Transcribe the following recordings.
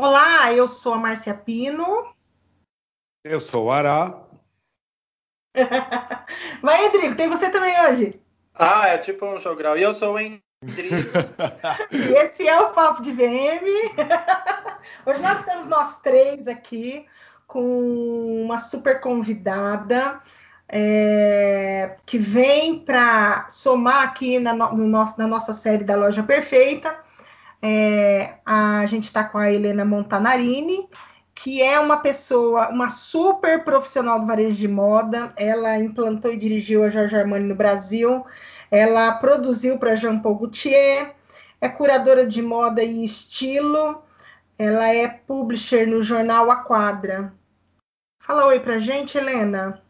Olá, eu sou a Márcia Pino. Eu sou o Ará. Vai, Rodrigo, tem você também hoje. Ah, é tipo um jogral. E eu sou o Endrigo. e esse é o Papo de VM. hoje nós estamos nós três aqui com uma super convidada é, que vem para somar aqui na, no nosso, na nossa série da Loja Perfeita. É, a gente está com a Helena Montanarini, que é uma pessoa, uma super profissional do varejo de moda. Ela implantou e dirigiu a Giorgio Armani no Brasil. Ela produziu para Jean Paul Gaultier, é curadora de moda e estilo. Ela é publisher no jornal A Quadra. Fala oi para gente, Helena.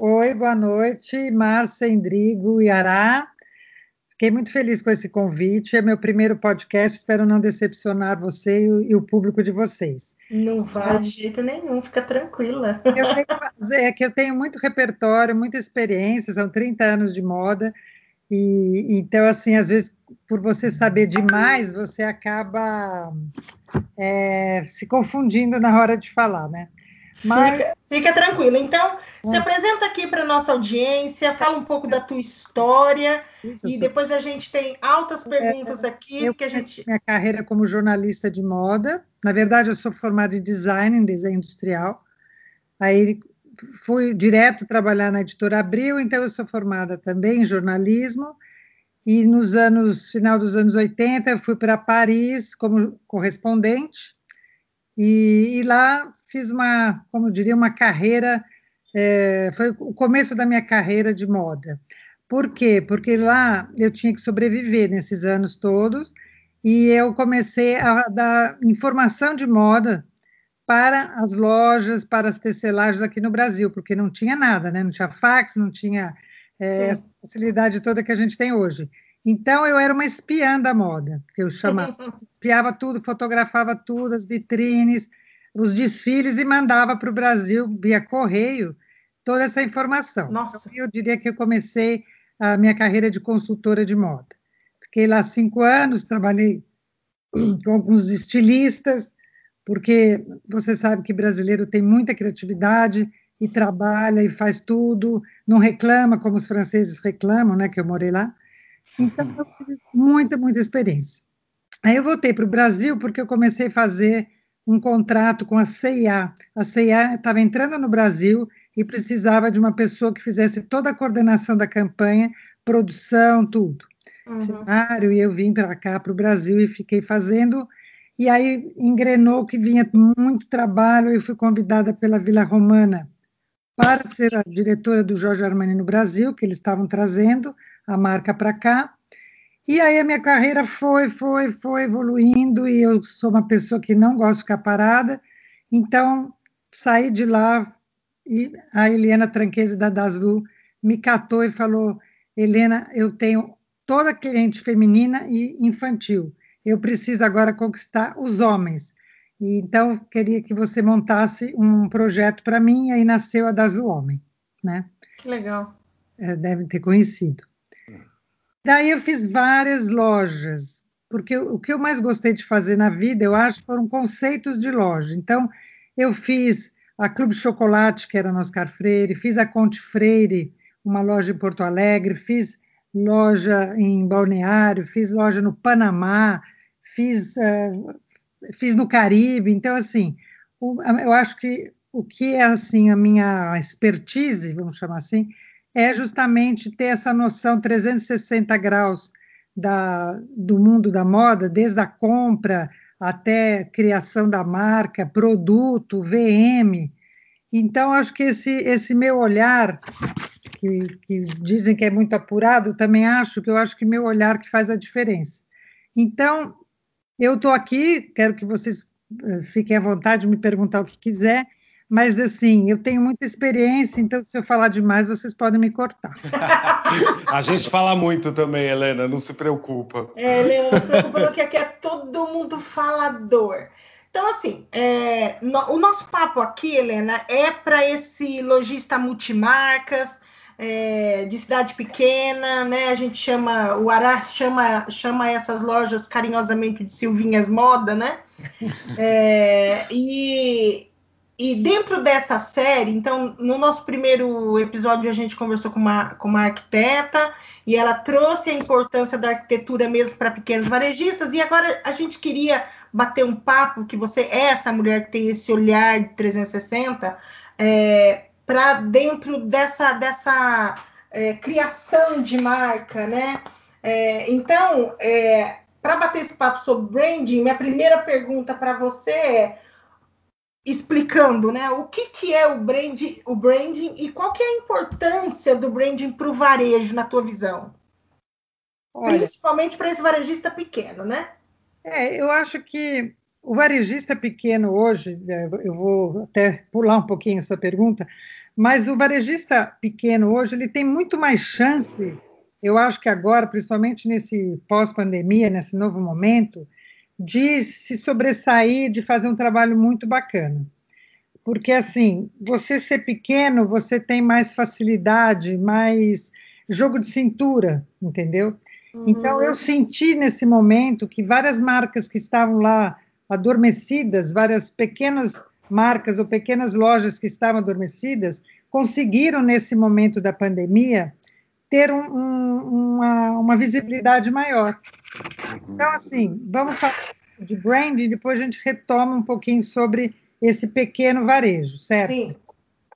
Oi, boa noite, Márcia, Endrigo e Ará. Fiquei muito feliz com esse convite. É meu primeiro podcast. Espero não decepcionar você e o, público de vocês. Não vai de jeito nenhum, fica tranquila. Eu tenho é que eu tenho muito repertório, muita experiência, são 30 anos de moda. E então, assim, às vezes, por você saber demais, você acaba é, se confundindo na hora de falar, né? Mas... Fica, fica tranquila. Então, se apresenta aqui para nossa audiência, fala um pouco da tua história Isso, e depois a gente tem altas perguntas é, aqui. Eu que a gente... minha carreira como jornalista de moda. Na verdade, eu sou formada em design, em desenho industrial. Aí fui direto trabalhar na editora Abril, então eu sou formada também em jornalismo. E nos anos, final dos anos 80, eu fui para Paris como correspondente e, e, lá fiz uma, como diria, uma carreira, é, foi o começo da minha carreira de moda. Por quê? Porque lá eu tinha que sobreviver nesses anos todos e eu comecei a dar informação de moda para as lojas, para as tecelagens aqui no Brasil, porque não tinha nada, né? Não tinha fax, não tinha é, essa facilidade toda que a gente tem hoje. Então eu era uma espiã da moda, que eu chamava, espiava tudo, fotografava tudo, as vitrines, os desfiles e mandava para o Brasil via correio toda essa informação. Nossa. Então, eu diria que eu comecei a minha carreira de consultora de moda. Fiquei lá cinco anos, trabalhei com alguns estilistas, porque você sabe que brasileiro tem muita criatividade e trabalha e faz tudo, não reclama como os franceses reclamam, né? Que eu morei lá. Então, eu tive muita, muita experiência. Aí eu voltei para o Brasil porque eu comecei a fazer um contrato com a CIA. A CIA estava entrando no Brasil e precisava de uma pessoa que fizesse toda a coordenação da campanha, produção, tudo. Uhum. Cenário, e eu vim para cá, para o Brasil, e fiquei fazendo. E aí engrenou que vinha muito trabalho, eu fui convidada pela Vila Romana para ser a diretora do Jorge Armani no Brasil, que eles estavam trazendo a marca para cá. E aí a minha carreira foi, foi, foi evoluindo e eu sou uma pessoa que não gosta de ficar parada. Então, saí de lá e a Helena Tranquese da Daslu me catou e falou: Helena, eu tenho toda cliente feminina e infantil. Eu preciso agora conquistar os homens. E, então, queria que você montasse um projeto para mim, e aí nasceu a Daslu Homem. Né? Que legal. É, deve ter conhecido. Daí eu fiz várias lojas, porque o que eu mais gostei de fazer na vida, eu acho, foram conceitos de loja. Então, eu fiz a Clube Chocolate, que era no Oscar Freire, fiz a Conte Freire, uma loja em Porto Alegre, fiz loja em Balneário, fiz loja no Panamá, fiz, uh, fiz no Caribe. Então, assim, eu acho que o que é assim a minha expertise, vamos chamar assim, é justamente ter essa noção 360 graus da, do mundo da moda, desde a compra até criação da marca, produto, VM. Então, acho que esse, esse meu olhar, que, que dizem que é muito apurado, também acho que eu acho que meu olhar que faz a diferença. Então, eu estou aqui, quero que vocês eh, fiquem à vontade de me perguntar o que quiser, mas assim, eu tenho muita experiência, então se eu falar demais, vocês podem me cortar. a gente fala muito também, Helena, não se preocupa. É, Helena, não se preocupa, porque aqui é todo mundo falador. Então, assim, é, no, o nosso papo aqui, Helena, é para esse lojista multimarcas, é, de cidade pequena, né? A gente chama, o Ará chama, chama essas lojas carinhosamente de Silvinhas Moda, né? É, e, e dentro dessa série, então, no nosso primeiro episódio, a gente conversou com uma, com uma arquiteta e ela trouxe a importância da arquitetura mesmo para pequenos varejistas. E agora a gente queria bater um papo, que você é essa mulher que tem esse olhar de 360, é, para dentro dessa, dessa é, criação de marca, né? É, então, é, para bater esse papo sobre branding, minha primeira pergunta para você é explicando, né, o que, que é o branding, o branding e qual que é a importância do branding para o varejo na tua visão? Olha, Principalmente para esse varejista pequeno, né? É, eu acho que o varejista pequeno hoje, é, eu vou até pular um pouquinho essa pergunta, mas o varejista pequeno hoje ele tem muito mais chance, eu acho que agora, principalmente nesse pós-pandemia, nesse novo momento, de se sobressair, de fazer um trabalho muito bacana. Porque, assim, você ser pequeno, você tem mais facilidade, mais jogo de cintura, entendeu? Uhum. Então, eu senti nesse momento que várias marcas que estavam lá adormecidas, várias pequenas marcas ou pequenas lojas que estavam adormecidas, conseguiram, nesse momento da pandemia, ter um, um, uma, uma, visibilidade maior. Então, assim, vamos falar de branding, depois a gente retoma um pouquinho sobre esse pequeno varejo, certo? Sim.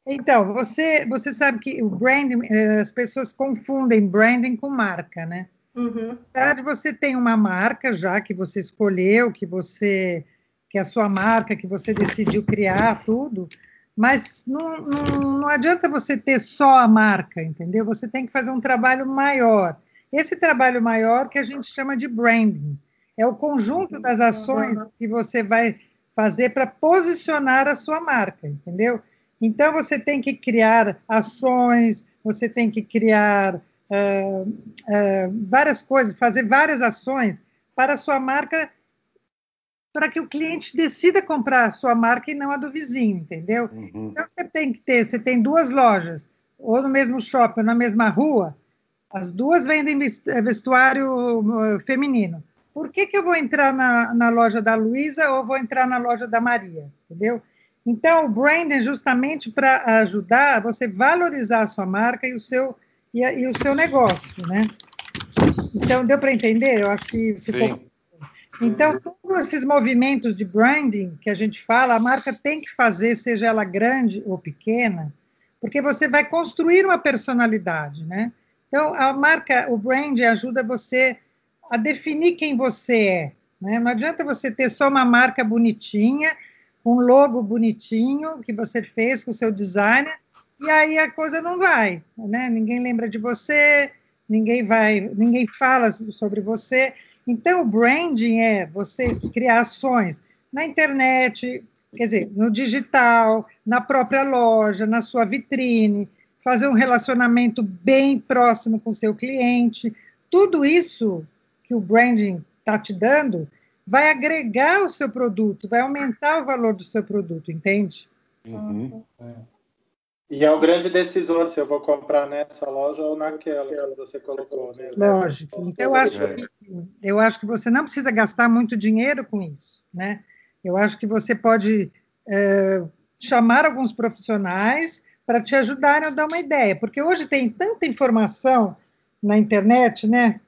Então, você, você sabe que o branding, eh, as pessoas confundem branding com marca, né? Uhum. Na verdade, você tem uma marca já que você escolheu, que você que é a sua marca, que você decidiu criar tudo, mas não, não, não adianta você ter só a marca, entendeu? Você tem que fazer um trabalho maior. Esse trabalho maior que a gente chama de branding é o conjunto das ações que você vai fazer para posicionar a sua marca, entendeu? Então você tem que criar ações, você tem que criar uh, uh, várias coisas, fazer várias ações para a sua marca, para que o cliente decida comprar a sua marca e não a do vizinho, entendeu? Uhum. Então você tem que ter, você tem duas lojas, ou no mesmo shopping, ou na mesma rua, as duas vendem vestuário feminino. Por que, que eu vou entrar na, na loja da Luísa ou vou entrar na loja da Maria? Entendeu? Então, o branding é justamente para ajudar você valorizar a sua marca e o seu e, a, e o seu negócio, né? Então, deu para entender? Eu acho que ficou... Então, todos esses movimentos de branding que a gente fala, a marca tem que fazer, seja ela grande ou pequena, porque você vai construir uma personalidade, né? Então, a marca, o brand ajuda você a definir quem você é. Né? Não adianta você ter só uma marca bonitinha, um logo bonitinho que você fez com o seu designer, e aí a coisa não vai, né? Ninguém lembra de você, ninguém vai, ninguém fala sobre você. Então, o branding é você criar ações na internet, quer dizer, no digital, na própria loja, na sua vitrine, fazer um relacionamento bem próximo com o seu cliente. Tudo isso que o branding está te dando vai agregar o seu produto, vai aumentar o valor do seu produto, entende? Uhum. É. E é o grande decisor se eu vou comprar nessa loja ou naquela que você colocou. Né? Lógico. Então, eu acho, que, eu acho que você não precisa gastar muito dinheiro com isso. Né? Eu acho que você pode é, chamar alguns profissionais para te ajudarem a dar uma ideia, porque hoje tem tanta informação na internet, né?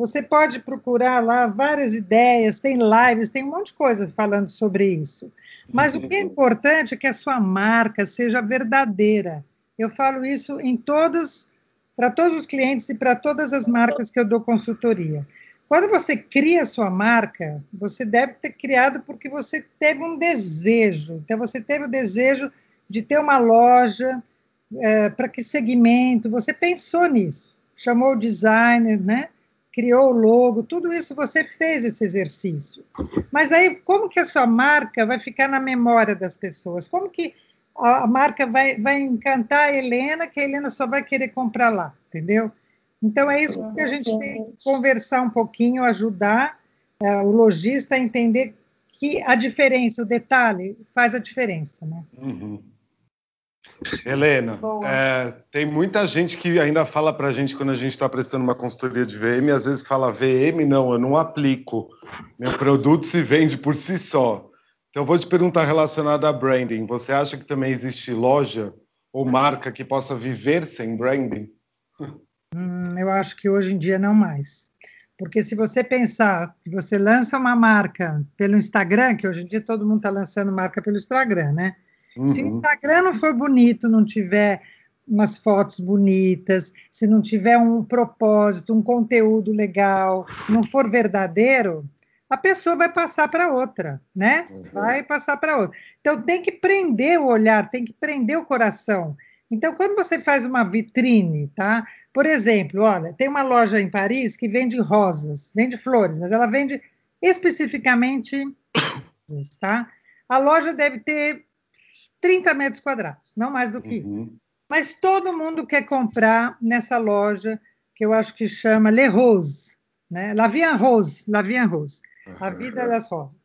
Você pode procurar lá várias ideias, tem lives, tem um monte de coisa falando sobre isso. Mas o que é importante é que a sua marca seja verdadeira. Eu falo isso em todos, para todos os clientes e para todas as marcas que eu dou consultoria. Quando você cria a sua marca, você deve ter criado porque você teve um desejo. Então, você teve o desejo de ter uma loja, é, para que segmento, você pensou nisso, chamou o designer, né? Criou o logo, tudo isso você fez esse exercício. Mas aí, como que a sua marca vai ficar na memória das pessoas? Como que a, marca vai, vai encantar a Helena, que a Helena só vai querer comprar lá, entendeu? Então, é isso que a gente tem que conversar um pouquinho, ajudar é, o lojista a entender que a diferença, o detalhe, faz a diferença, né? Uhum. Helena, é, tem muita gente que ainda fala para a gente quando a gente está prestando uma consultoria de VM, às vezes fala VM, não, eu não aplico. Meu produto se vende por si só. Então, eu vou te perguntar relacionado a branding. Você acha que também existe loja ou marca que possa viver sem branding? Hum, eu acho que hoje em dia não mais. Porque se você pensar que você lança uma marca pelo Instagram, que hoje em dia todo mundo está lançando marca pelo Instagram, né? Uhum. Se o. Instagram não for bonito, não tiver umas fotos bonitas, se não tiver um propósito, um conteúdo legal, não for verdadeiro, a pessoa vai passar para outra, né? Uhum. Vai passar para outra. Então tem que prender o olhar, tem que prender o coração. Então, quando você faz uma vitrine, tá? Por exemplo, olha, tem uma loja em Paris que vende rosas, vende flores, mas ela vende especificamente tá? A loja deve ter 30 metros quadrados, não mais do que uhum. isso. Mas todo mundo quer comprar nessa loja que eu acho que chama Le Rose, né? La Vie en Rose, La Vie en Rose, a vida das rosas.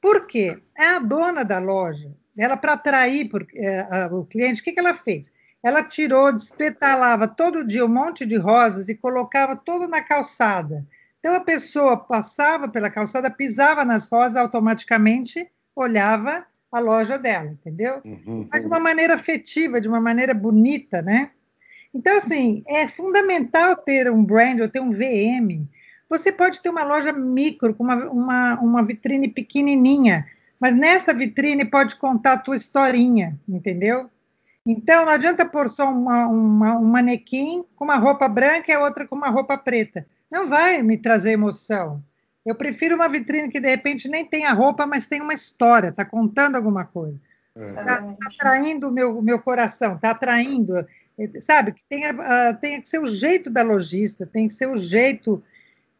Por quê? É a dona da loja, ela para atrair por, é, a, o cliente, o que, que ela fez? ela tirou, despetalava todo dia um monte de rosas e colocava tudo na calçada. Então a pessoa passava pela calçada, pisava nas rosas, automaticamente olhava a loja dela, entendeu? Uhum. Mas de uma maneira afetiva, de uma maneira bonita, né? Então, assim, é fundamental ter um brand ou ter um VM. Você pode ter uma loja micro, com uma, uma, uma vitrine pequenininha, mas nessa vitrine pode contar a tua historinha, entendeu? Então, não adianta pôr só uma, uma, um manequim com uma roupa branca e a outra com uma roupa preta. Não vai me trazer emoção. Eu prefiro uma vitrine que, de repente, nem tem a roupa, mas tem uma história, está contando alguma coisa. Está é. tá atraindo o meu, meu coração, está atraindo. Sabe, que tem, uh, tem que ser o jeito da lojista, tem que ser o jeito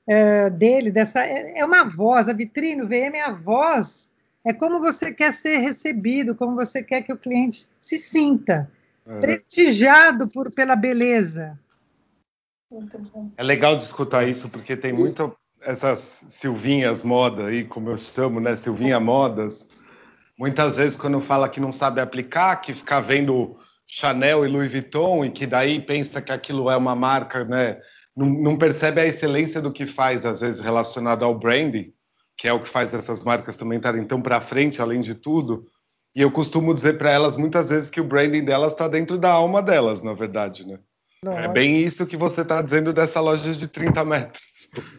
uh, dele, dessa. É, é uma voz, a vitrine, o VM é a voz é como você quer ser recebido, como você quer que o cliente se sinta é. prestigiado por, pela beleza. É legal de escutar isso, porque tem muita essas Silvinhas moda aí, como eu chamo, né? Silvinha modas. Muitas vezes, quando fala que não sabe aplicar, que fica vendo Chanel e Louis Vuitton e que daí pensa que aquilo é uma marca, né? Não, não percebe a excelência do que faz, às vezes, relacionado ao branding que é o que faz essas marcas também estarem tão para frente, além de tudo. E eu costumo dizer para elas muitas vezes que o branding delas está dentro da alma delas, na verdade, né? É bem isso que você está dizendo dessa loja de 30 metros,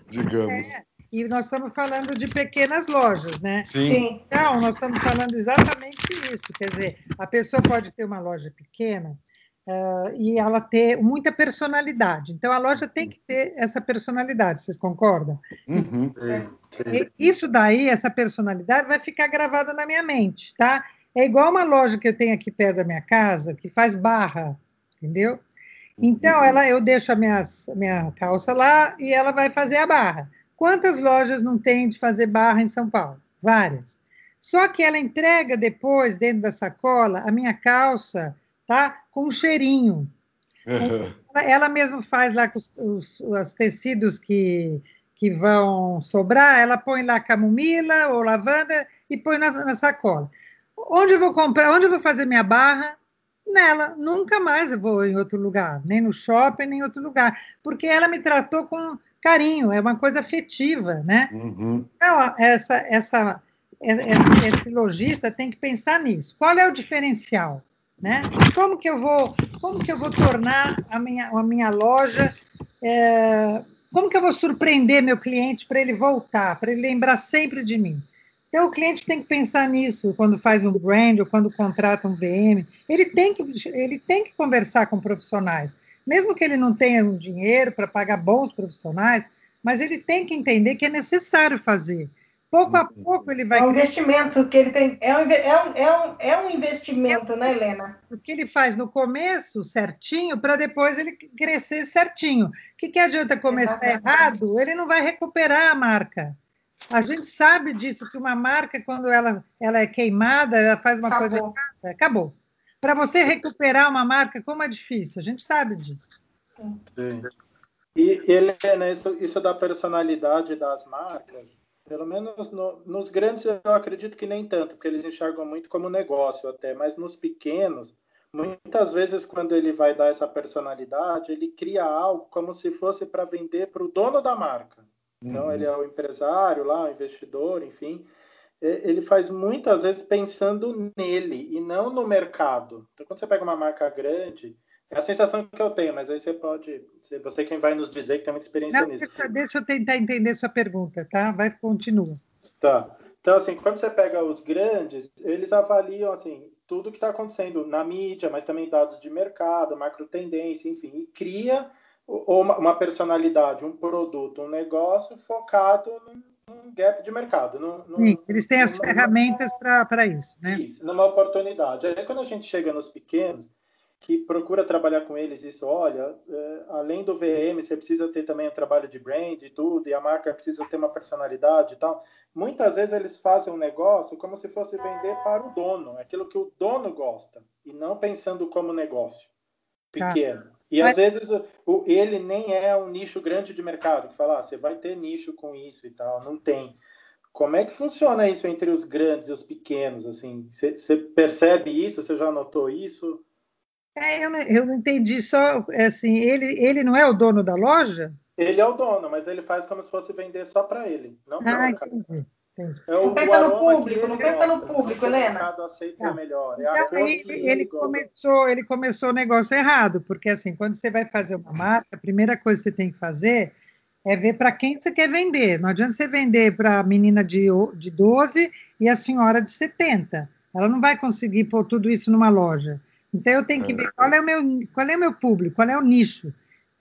digamos. É. E nós estamos falando de pequenas lojas, né? Sim. Então, nós estamos falando exatamente isso. Quer dizer, a pessoa pode ter uma loja pequena, uh, e ela ter muita personalidade. Então, a loja tem que ter essa personalidade, vocês concordam? Uhum. Isso daí, essa personalidade, vai ficar gravada na minha mente, tá? É igual uma loja que eu tenho aqui perto da minha casa, que faz barra, entendeu? Então, uhum. ela, eu deixo a minha, minha calça lá e ela vai fazer a barra. Quantas lojas não tem de fazer barra em São Paulo? Várias. Só que ela entrega depois, dentro da sacola, a minha calça tá? Com um cheirinho. Uhum. Ela, ela mesma faz lá com os, os, os, tecidos que, que vão sobrar, ela põe lá camomila ou lavanda e põe na, na sacola. Onde eu vou comprar, onde eu vou fazer minha barra? Nela, nunca mais eu vou em outro lugar, nem no shopping, nem em outro lugar, porque ela me tratou com carinho, é uma coisa afetiva, né? Uhum. Então, essa, essa, esse, esse lojista tem que pensar nisso. Qual é o diferencial? né? Como que eu vou, como que eu vou tornar a minha, a minha loja, é, como que eu vou surpreender meu cliente para ele voltar, para ele lembrar sempre de mim? Então, o cliente tem que pensar nisso quando faz um brand ou quando contrata um VM. Ele tem que, ele tem que conversar com profissionais. Mesmo que ele não tenha um dinheiro para pagar bons profissionais, mas ele tem que entender que é necessário fazer. Pouco a pouco ele vai. É um investimento que ele tem. É um, é um, é um, é um investimento, né, Helena? O que ele faz no começo certinho, para depois ele crescer certinho. O que, que adianta começar Exatamente. errado? Ele não vai recuperar a marca. A gente sabe disso, que uma marca, quando ela, ela é queimada, ela faz uma acabou. coisa errada, acabou. Para você recuperar uma marca, como é difícil, a gente sabe disso. Sim. E, Helena, isso, isso da personalidade das marcas, pelo menos no, nos grandes eu acredito que nem tanto, porque eles enxergam muito como negócio até, mas nos pequenos, muitas vezes quando ele vai dar essa personalidade, ele cria algo como se fosse para vender para o dono da marca. Então uhum. ele é o empresário lá, o investidor, enfim. Ele faz muitas vezes pensando nele e não no mercado. Então quando você pega uma marca grande, é a sensação que eu tenho, mas aí você pode, você quem vai nos dizer que tem muita experiência não, nisso. Deixa, deixa eu tentar entender sua pergunta, tá? Vai continua. Tá. Então assim, quando você pega os grandes, eles avaliam assim tudo que está acontecendo na mídia, mas também dados de mercado, macro tendência, enfim, e cria uma personalidade, um produto, um negócio focado num gap de mercado. Num, Sim, eles têm as ferramentas para isso, né? Isso, numa oportunidade. Aí quando a gente chega nos pequenos, que procura trabalhar com eles isso, olha, é, além do VM, você precisa ter também um trabalho de brand e tudo, e a marca precisa ter uma personalidade e tal. Muitas vezes eles fazem um negócio como se fosse vender para o dono, aquilo que o dono gosta, e não pensando como negócio pequeno. Tá. E às vezes o, ele nem é um nicho grande de mercado, que fala, ah, você vai ter nicho com isso e tal, não tem. Como é que funciona isso entre os grandes e os pequenos? Assim, você percebe isso? Você já notou isso? É, eu, não, eu não entendi só, é assim, ele, ele não é o dono da loja? Ele é o dono, mas ele faz como se fosse vender só para ele, não para ah, o entendi. É não pensa no público, não pensa no público, Helena. O mercado aceita melhor. É então, ele, começou, ele começou o negócio errado, porque assim, quando você vai fazer uma marca, a primeira coisa que você tem que fazer é ver para quem você quer vender. Não adianta você vender para a menina de, de 12 e a senhora de 70. Ela não vai conseguir pôr tudo isso numa loja. Então eu tenho que ver qual é o meu, qual é o meu público, qual é o nicho.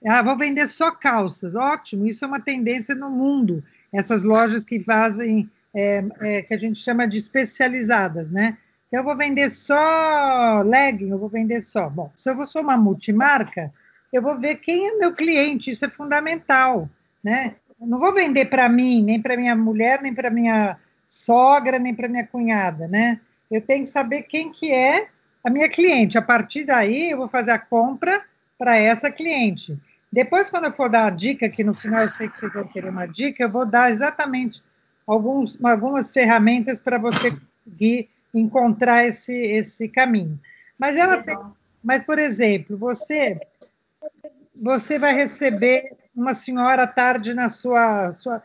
Ah, vou vender só calças. Ótimo, isso é uma tendência no mundo. Essas lojas que fazem, é, é, que a gente chama de especializadas, né? Eu vou vender só legging, eu vou vender só. Bom, se eu sou uma multimarca, eu vou ver quem é meu cliente, isso é fundamental, né? Eu não vou vender para mim, nem para minha mulher, nem para minha sogra, nem para minha cunhada, né? Eu tenho que saber quem que é a minha cliente. A partir daí, eu vou fazer a compra para essa cliente. Depois, quando eu for dar a dica, que no final eu sei que vocês vão querer uma dica, eu vou dar exatamente alguns, algumas ferramentas para você conseguir encontrar esse, esse caminho. Mas ela tem, mas por exemplo, você você vai receber uma senhora à tarde na sua, sua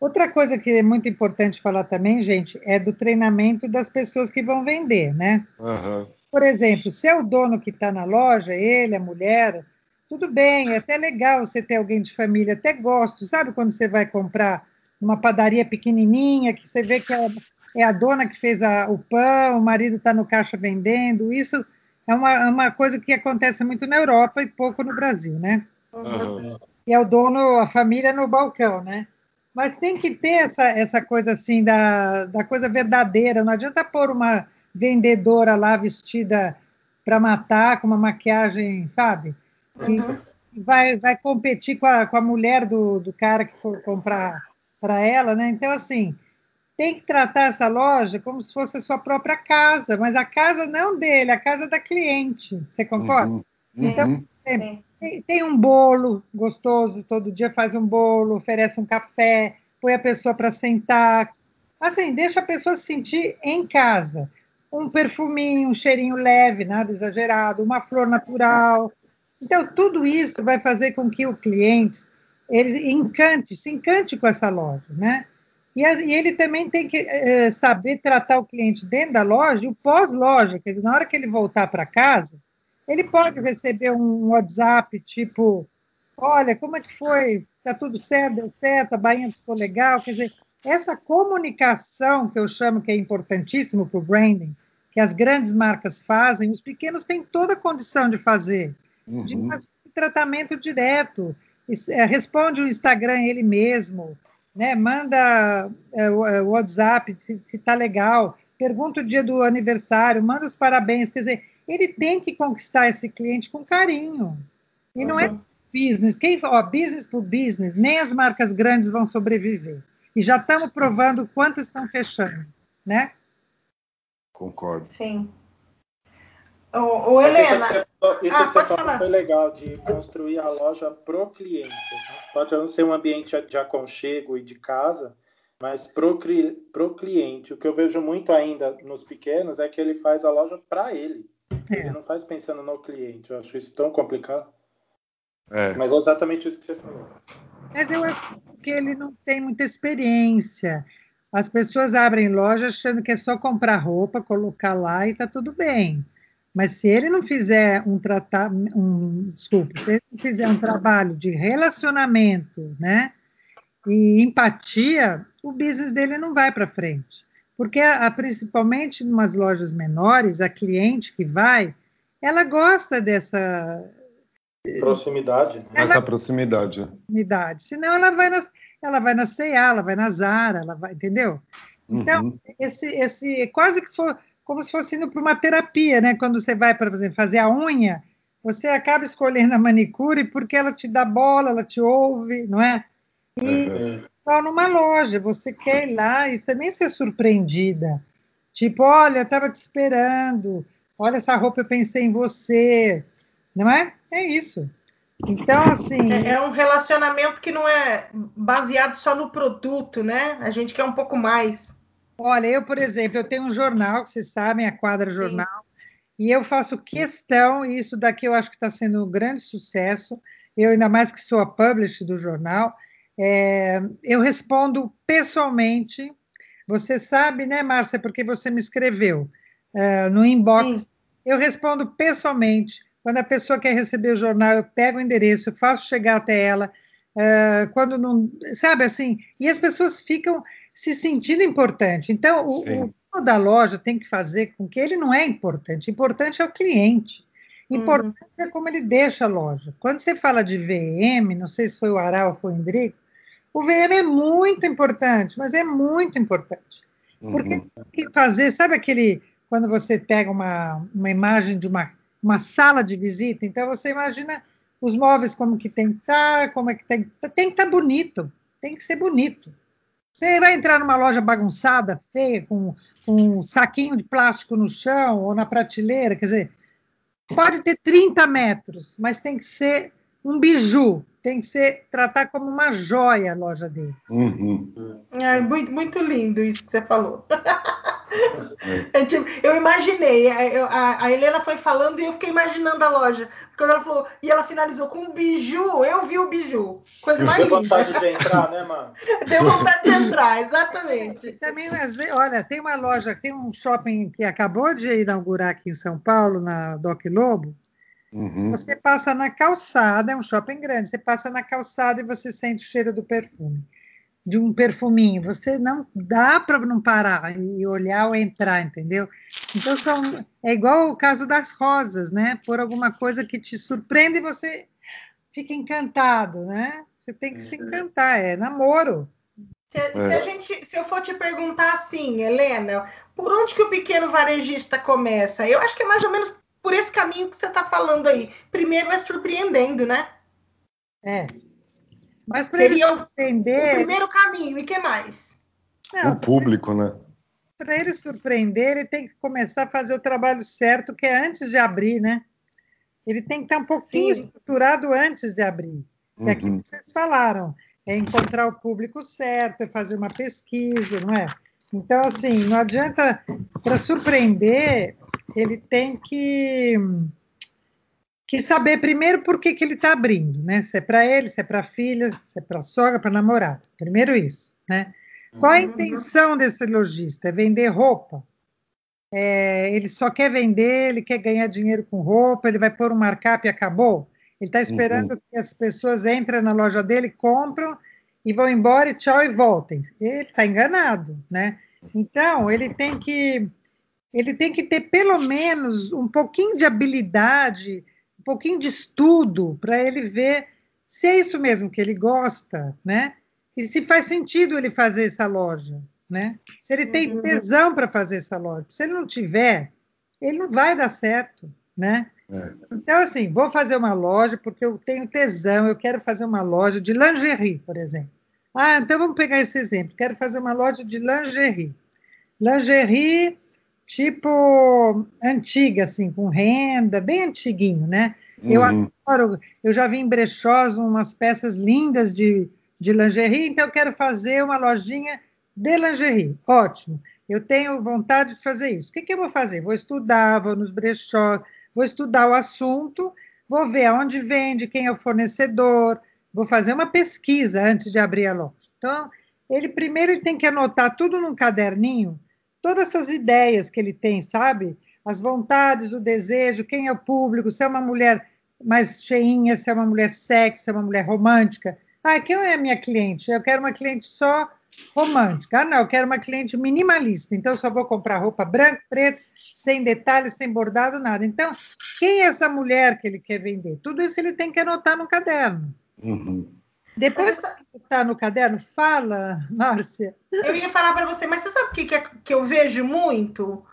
outra coisa que é muito importante falar também, gente, é do treinamento das pessoas que vão vender, né? Uhum. Por exemplo, se é o dono que está na loja, ele, a mulher, tudo bem, é até legal você ter alguém de família, até gosto. Sabe quando você vai comprar uma padaria pequenininha, que você vê que é, é a dona que fez a, o pão, o marido está no caixa vendendo, isso é uma, é uma coisa que acontece muito na Europa e pouco no Brasil, né? Uhum. E é o dono, a família no balcão, né? Mas tem que ter essa, essa coisa assim da, da coisa verdadeira, não adianta pôr uma vendedora lá vestida para matar, com uma maquiagem, sabe? E uhum. vai, vai competir com a, com a mulher do, do cara que for comprar para ela, né? Então, assim, tem que tratar essa loja como se fosse a sua própria casa, mas a casa não dele, a casa da cliente. Você concorda? Uhum. Então, uhum. tem, tem, um bolo gostoso, todo dia faz um bolo, oferece um café, põe a pessoa para sentar. Assim, deixa a pessoa se sentir em casa um perfuminho, um cheirinho leve, nada exagerado, uma flor natural. Então, tudo isso vai fazer com que o cliente ele encante, se encante com essa loja, né? E, a, e ele também tem que é, saber tratar o cliente dentro da loja e o pós-loja, quer dizer, na hora que ele voltar para casa, ele pode receber um WhatsApp tipo, olha, como é que foi? Está tudo certo, deu certo, a bainha ficou legal, quer dizer, essa comunicação que eu chamo que é importantíssimo para o branding, que as grandes marcas fazem, os pequenos têm toda a condição de fazer, uhum. de tratamento direto, responde o Instagram ele mesmo, né? manda é, o é, WhatsApp se está legal, pergunta o dia do aniversário, manda os parabéns, quer dizer, ele tem que conquistar esse cliente com carinho. E uhum. não é business, quem ó, business por business, nem as marcas grandes vão sobreviver. E já estamos provando quantas estão fechando, né? Concordo. Sim. O, o Helena. Isso que você, isso ah, que você falou foi legal, de construir a loja pro cliente. Né? Pode não ser um ambiente de aconchego e de casa, mas pro, pro cliente. O que eu vejo muito ainda nos pequenos é que ele faz a loja para ele. É. Ele não faz pensando no cliente. Eu acho isso tão complicado. É. Mas é exatamente isso que você falou. Mas eu acho que ele não tem muita experiência. As pessoas abrem loja achando que é só comprar roupa, colocar lá e está tudo bem. Mas se ele não fizer um tratamento, um, desculpa, se ele não fizer um trabalho de relacionamento, né, e empatia, o business dele não vai para frente. Porque, a, a, principalmente em umas lojas menores, a cliente que vai, ela gosta dessa proximidade. Né? Essa proximidade. proximidade. Senão ela vai na, ela vai na C&A, ela vai na Zara, ela vai, entendeu? Então, uhum. esse, esse quase que for como se fosse indo para uma terapia, né? Quando você vai, por exemplo, fazer a unha, você acaba escolhendo a manicure porque ela te dá bola, ela te ouve, não é? E uhum. só numa loja, você quer ir lá e também ser surpreendida. Tipo, olha, eu estava te esperando, olha essa roupa, eu pensei em você, não é? É isso. Então, assim. É, é, um relacionamento que não é baseado só no produto, né? A gente quer um pouco mais. Olha, eu, por exemplo, eu tenho um jornal, que vocês sabem, a Quadra Jornal, Sim. e eu faço questão, e isso daqui eu acho que está sendo um grande sucesso, eu ainda mais que sou a publisher do jornal, é, eu respondo pessoalmente, você sabe, né, Márcia, porque você me escreveu é, no inbox, Sim. eu respondo pessoalmente, quando a pessoa quer receber o jornal, eu pego o endereço, eu faço chegar até ela, é, quando não, sabe assim, e as pessoas ficam se sentindo importante. Então, o, o da loja tem que fazer com que ele não é importante. Importante é o cliente. Importante uhum. é como ele deixa a loja. Quando você fala de VM, não sei se foi o Aral ou foi o Endrico, o VM é muito importante, mas é muito importante. Porque uhum. tem que fazer, sabe aquele, quando você pega uma, uma imagem de uma, uma sala de visita, então você imagina os móveis como que tem que estar, tá, como é que tem que estar, tá, tem que estar tá bonito, tem que ser bonito. Você vai entrar numa loja bagunçada, feia, com, com um saquinho de plástico no chão ou na prateleira, quer dizer, pode ter 30 metros, mas tem que ser um biju, tem que ser tratar como uma joia a loja dele. Uhum. É muito, muito lindo isso que você falou. É, tipo, eu imaginei, a, a, Helena foi falando e eu fiquei imaginando a loja. Quando ela falou, e ela finalizou com um biju, eu vi o biju. Coisa mais Deu vontade de entrar, né, mano? Deu vontade de entrar, exatamente. Também, olha, tem uma loja, tem um shopping que acabou de inaugurar aqui em São Paulo, na Doc Lobo. Uhum. Você passa na calçada, é um shopping grande, você passa na calçada e você sente o cheiro do perfume de um perfuminho. Você não dá para não parar e olhar ou entrar, entendeu? Então são, é igual o caso das rosas, né? Por alguma coisa que te surpreende e você fica encantado, né? Você tem que se uhum. encantar, é namoro. Se, se, a é. gente, se eu for te perguntar assim, Helena, por onde que o pequeno varejista começa? Eu acho que é mais ou menos por esse caminho que você está falando aí. Primeiro é surpreendendo, né? É, mas para ele surpreender. O primeiro caminho, e que mais? Não, o público, né? Para ele surpreender, ele tem que começar a fazer o trabalho certo, que é antes de abrir, né? Ele tem que estar um pouquinho Sim. estruturado antes de abrir. Uhum. É aquilo que vocês falaram. É encontrar o público certo, é fazer uma pesquisa, não é? Então, assim, não adianta. Para surpreender, ele tem que que saber primeiro por que, que ele está abrindo, né? Se é para ele, se é para a filha, se é para a sogra, para namorado. Primeiro isso, né? Qual a uhum. intenção desse lojista? É vender roupa? É, ele só quer vender, ele quer ganhar dinheiro com roupa, ele vai pôr um markup e acabou? Ele está esperando uhum. que as pessoas entrem na loja dele, compram e vão embora e tchau e voltem. Ele está enganado, né? Então, ele tem que ele tem que ter pelo menos um pouquinho de habilidade pouquinho de estudo para ele ver se é isso mesmo que ele gosta, né? E se faz sentido ele fazer essa loja, né? Se ele tem uhum. tesão para fazer essa loja. Se ele não tiver, ele não vai dar certo, né? É. Então, assim, vou fazer uma loja porque eu tenho tesão, eu quero fazer uma loja de lingerie, por exemplo. Ah, então vamos pegar esse exemplo. Quero fazer uma loja de lingerie. Lingerie tipo antiga, assim, com renda, bem antiguinho, né? Uhum. Eu adoro, eu já vi em brechós umas peças lindas de, de lingerie, então eu quero fazer uma lojinha de lingerie. Ótimo. eu tenho vontade de fazer isso. O que, que eu vou fazer? Vou estudar, vou nos brechós, vou estudar o assunto, vou ver aonde vende, quem é o fornecedor, vou fazer uma pesquisa antes de abrir a loja. Então, ele primeiro ele tem que anotar tudo num caderninho, todas essas ideias que ele tem, sabe? As vontades, o desejo, quem é o público, se é uma mulher mais cheinha, se é uma mulher sexy, se é uma mulher romântica. Ah, quem é a minha cliente? Eu quero uma cliente só romântica. Ah, não, eu quero uma cliente minimalista. Então, só vou comprar roupa branca, preta, sem detalhes, sem bordado, nada. Então, quem é essa mulher que ele quer vender? Tudo isso ele tem que anotar no caderno. Uhum. Depois que está no caderno, fala, Márcia. Eu ia falar para você, mas você sabe o que, que, é, que eu vejo muito?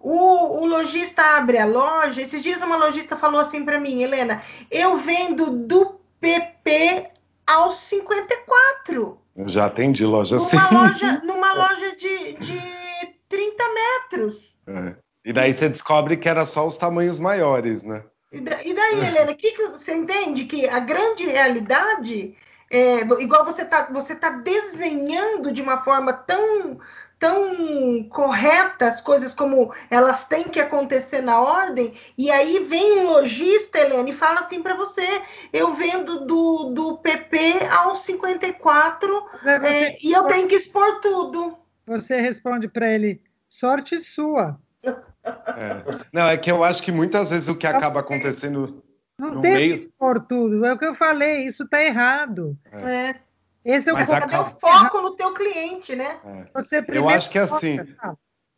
O, o lojista abre a loja. Esses dias uma lojista falou assim para mim, Helena, eu vendo do PP aos 54. Eu já atendi loja numa assim. Loja, numa loja de, de 30 metros. É. E daí você descobre que era só os tamanhos maiores, né? E, daí, Helena, que, que você entende que a grande realidade é, igual você está você tá desenhando de uma forma tão tão correta as coisas como elas têm que acontecer na ordem, e aí vem um lojista, Helena, e fala assim para você: eu vendo do, do PP aos 54 é, e eu tenho que expor tudo. Você responde para ele: sorte sua. É. Não, é que eu acho que muitas vezes o que acaba acontecendo. Não tem meio... que expor tudo, é o que eu falei, isso está errado. É. Esse é o, acaba... o foco no teu cliente, né? É. Eu acho que assim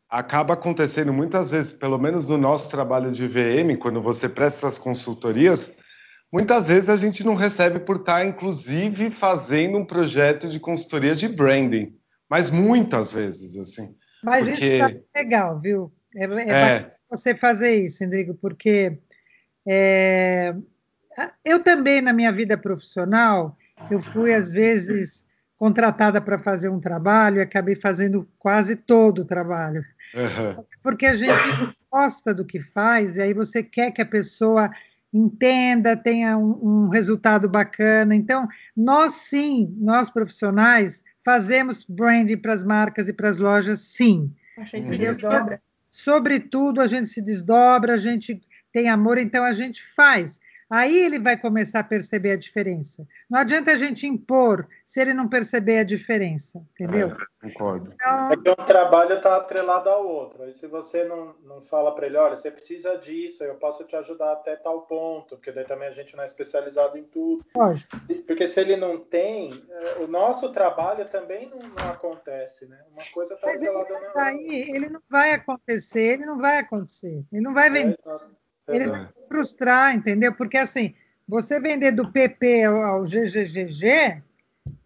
acaba acontecendo muitas vezes, pelo menos no nosso trabalho de VM, quando você presta essas consultorias, muitas vezes a gente não recebe por estar, inclusive, fazendo um projeto de consultoria de branding, mas muitas vezes, assim. Mas porque... isso é legal, viu? É, é, é. você fazer isso, Rodrigo, porque é, eu também, na minha vida profissional, eu fui, às vezes, contratada para fazer um trabalho e acabei fazendo quase todo o trabalho. Uhum. Porque a gente gosta do que faz e aí você quer que a pessoa entenda, tenha um, um resultado bacana. Então, nós sim, nós profissionais, fazemos branding para as marcas e para as lojas, sim. A gente se desdobra. Sobretudo, a gente se desdobra, a gente tem amor, então a gente faz. Aí ele vai começar a perceber a diferença. Não adianta a gente impor se ele não perceber a diferença, entendeu? É, concordo. Então... É que um trabalho está atrelado ao outro. E se você não, não fala para ele, olha, você precisa disso, eu posso te ajudar até tal ponto, porque daí também a gente não é especializado em tudo. Lógico. Porque se ele não tem, é, o nosso trabalho também não, não acontece, né? Uma coisa está atrelada na outra. Aí ele não vai acontecer, ele não vai acontecer. Ele não vai vender. É, ele vai se frustrar, entendeu? Porque assim, você vender do PP ao GGGG,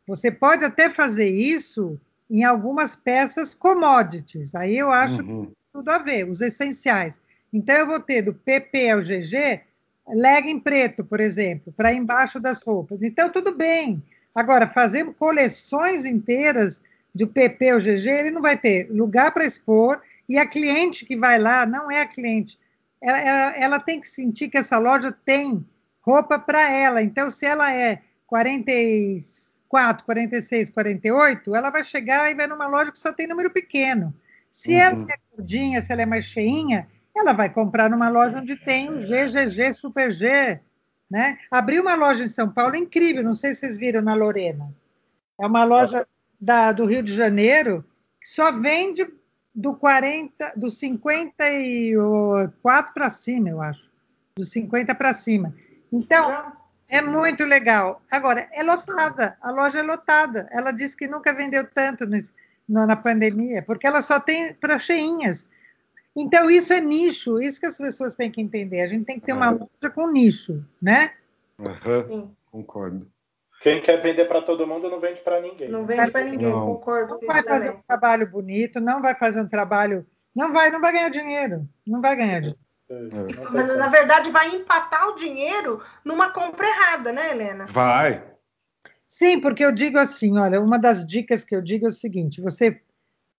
você pode até fazer isso em algumas peças commodities. Aí eu acho uhum. que tudo a ver, os essenciais. Então eu vou ter do PP ao GG legging preto, por exemplo, para embaixo das roupas. Então tudo bem. Agora, fazer coleções inteiras do PP ao GG, ele não vai ter lugar para expor e a cliente que vai lá não é a cliente ela, ela, ela tem que sentir que essa loja tem roupa para ela. Então, se ela é 44, 46, 48, ela vai chegar e vai numa loja que só tem número pequeno. Se uhum. ela é gordinha, se ela é mais cheinha, ela vai comprar numa loja onde tem o GGG, Super G. Né? Abriu uma loja em São Paulo incrível, não sei se vocês viram na Lorena. É uma loja da, do Rio de Janeiro que só vende do 40, do 54 para cima, eu acho. Do 50 para cima. Então, é muito legal. Agora, é lotada, a loja é lotada. Ela disse que nunca vendeu tanto na pandemia, porque ela só tem para cheinhas. Então, isso é nicho, isso que as pessoas têm que entender. A gente tem que ter uma ah. loja com nicho, né? Uhum, concordo. Quem quer vender para todo mundo não vende para ninguém. Não vende para ninguém, não. concordo. Não vai fazer um trabalho bonito, não vai fazer um trabalho. Não vai, não vai ganhar dinheiro. Não vai ganhar dinheiro. É. Mas, na verdade, vai empatar o dinheiro numa compra errada, né, Helena? Vai. Sim, porque eu digo assim, olha, uma das dicas que eu digo é o seguinte: você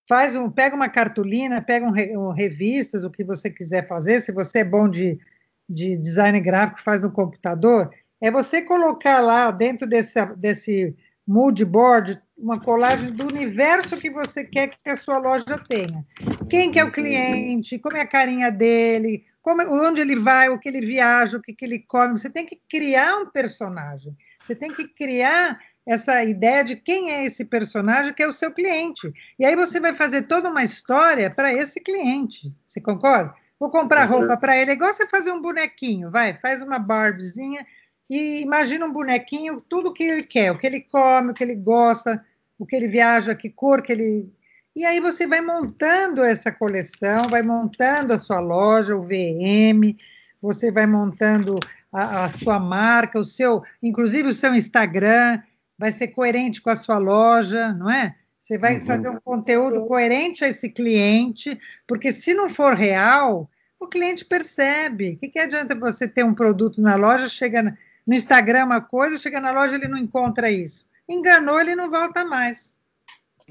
faz um, pega uma cartolina, pega um, um revistas, o que você quiser fazer. Se você é bom de, de design gráfico, faz no computador é você colocar lá dentro desse, desse mood board uma colagem do universo que você quer que a sua loja tenha. Quem que é o cliente, como é a carinha dele, como, onde ele vai, o que ele viaja, o que, que ele come. Você tem que criar um personagem. Você tem que criar essa ideia de quem é esse personagem que é o seu cliente. E aí você vai fazer toda uma história para esse cliente. Você concorda? Vou comprar roupa para ele, é igual você fazer um bonequinho, vai, faz uma Barbiezinha e imagina um bonequinho, tudo que ele quer, o que ele come, o que ele gosta, o que ele viaja, que cor que ele. E aí você vai montando essa coleção, vai montando a sua loja, o VM, você vai montando a, a sua marca, o seu, inclusive o seu Instagram, vai ser coerente com a sua loja, não é? Você vai uhum. fazer um conteúdo coerente a esse cliente, porque se não for real, o cliente percebe. O que, que adianta você ter um produto na loja, chega no Instagram uma coisa, chega na loja ele não encontra isso. Enganou, ele não volta mais.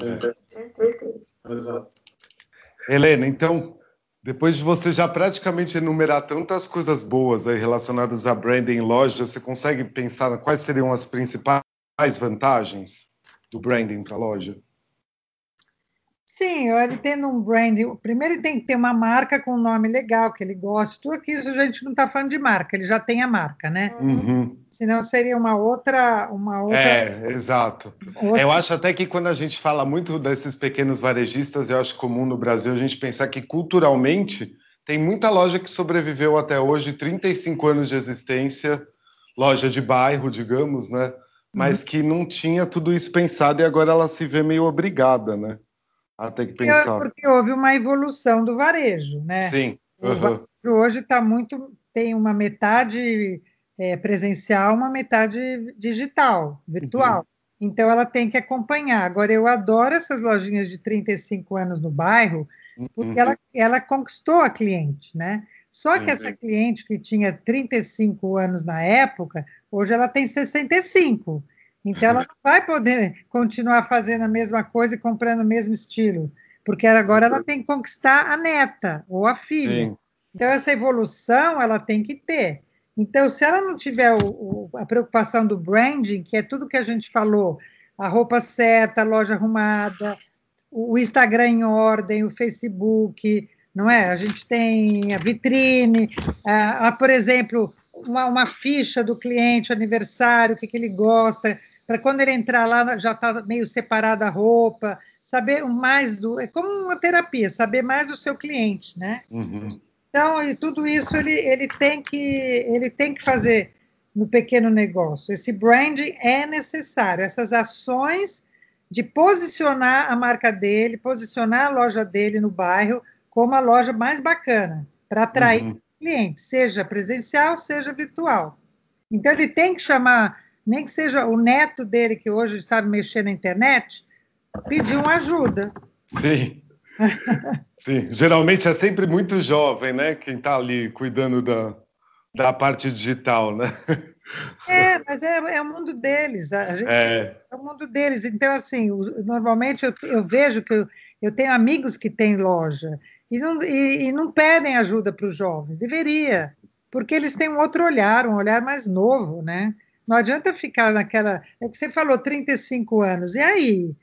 É. Exato. Helena, então, depois de você já praticamente enumerar tantas coisas boas aí relacionadas a branding em loja, você consegue pensar quais seriam as principais vantagens do branding para a loja? Sim, ele tendo um branding. Primeiro, ele tem que ter uma marca com um nome legal, que ele goste. Tudo aqui, isso a gente não está falando de marca, ele já tem a marca, né? Uhum. Senão seria uma outra. Uma outra é, exato. Outra... Eu acho até que quando a gente fala muito desses pequenos varejistas, eu acho comum no Brasil a gente pensar que culturalmente tem muita loja que sobreviveu até hoje, 35 anos de existência, loja de bairro, digamos, né? Mas uhum. que não tinha tudo isso pensado e agora ela se vê meio obrigada, né? A ter que pensar. Porque houve uma evolução do varejo, né? Sim. Uhum. Hoje está muito. tem uma metade é, presencial, uma metade digital, virtual. Uhum. Então ela tem que acompanhar. Agora, eu adoro essas lojinhas de 35 anos no bairro, porque uhum. ela, ela conquistou a cliente, né? Só que essa cliente que tinha 35 anos na época, hoje ela tem 65. Então, ela não vai poder continuar fazendo a mesma coisa e comprando o mesmo estilo, porque agora ela tem que conquistar a neta ou a filha. Sim. Então, essa evolução ela tem que ter. Então, se ela não tiver o, o, a preocupação do branding, que é tudo que a gente falou, a roupa certa, a loja arrumada, o Instagram em ordem, o Facebook, não é? A gente tem a vitrine, a, a por exemplo, uma, uma, ficha do cliente, aniversário, o que, que ele gosta, para quando ele entrar lá já está meio separada a roupa, saber mais do. É como uma terapia, saber mais do seu cliente, né? Uhum. Então, e tudo isso ele, ele, tem que, ele tem que fazer no pequeno negócio. Esse branding é necessário, essas ações de posicionar a marca dele, posicionar a loja dele no bairro como a loja mais bacana, para atrair uhum. clientes, seja presencial, seja virtual. Então, ele tem que chamar nem que seja o neto dele, que hoje sabe mexer na internet, pedir uma ajuda. Sim. Sim, geralmente é sempre muito jovem, né? Quem está ali cuidando da, da parte digital, né? É, mas é, é o mundo deles. A gente, é. é o mundo deles. Então, assim, normalmente eu, eu vejo que eu, eu, tenho amigos que têm loja e não, e, e não pedem ajuda para os jovens. Deveria, porque eles têm um outro olhar, um olhar mais novo, né? Não adianta ficar naquela. É que você falou 35 anos. E aí?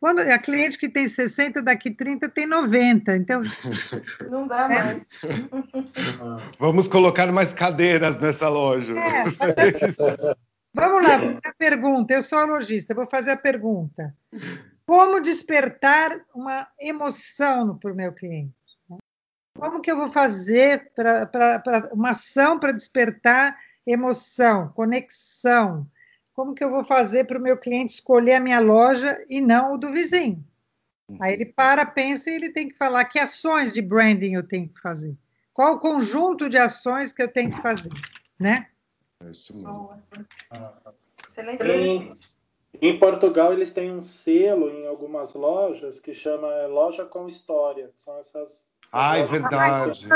Quando a cliente que tem 60, daqui 30 tem 90. Então. Não dá é. mais. Vamos colocar mais cadeiras nessa loja. É, assim, vamos lá, a pergunta. Eu sou a lojista, vou fazer a pergunta. Como despertar uma emoção para o meu cliente? Como que eu vou fazer para uma ação para despertar emoção, conexão. Como que eu vou fazer para o meu cliente escolher a minha loja e não o do vizinho? Aí ele para, pensa e ele tem que falar que ações de branding eu tenho que fazer. Qual o conjunto de ações que eu tenho que fazer, né? É isso mesmo. Excelente. Em, em Portugal, eles têm um selo em algumas lojas que chama Loja com História. São essas ah, é verdade. Isso.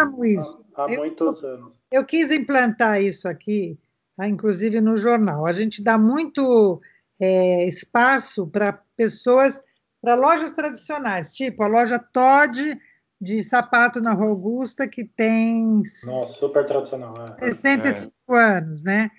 Há, há muitos eu, anos. Eu quis implantar isso aqui, tá, inclusive no jornal. A gente dá muito é, espaço para pessoas, para lojas tradicionais, tipo a loja Todd de sapato na Rua Augusta, que tem. Nossa, super tradicional. É. 65 é. anos, né?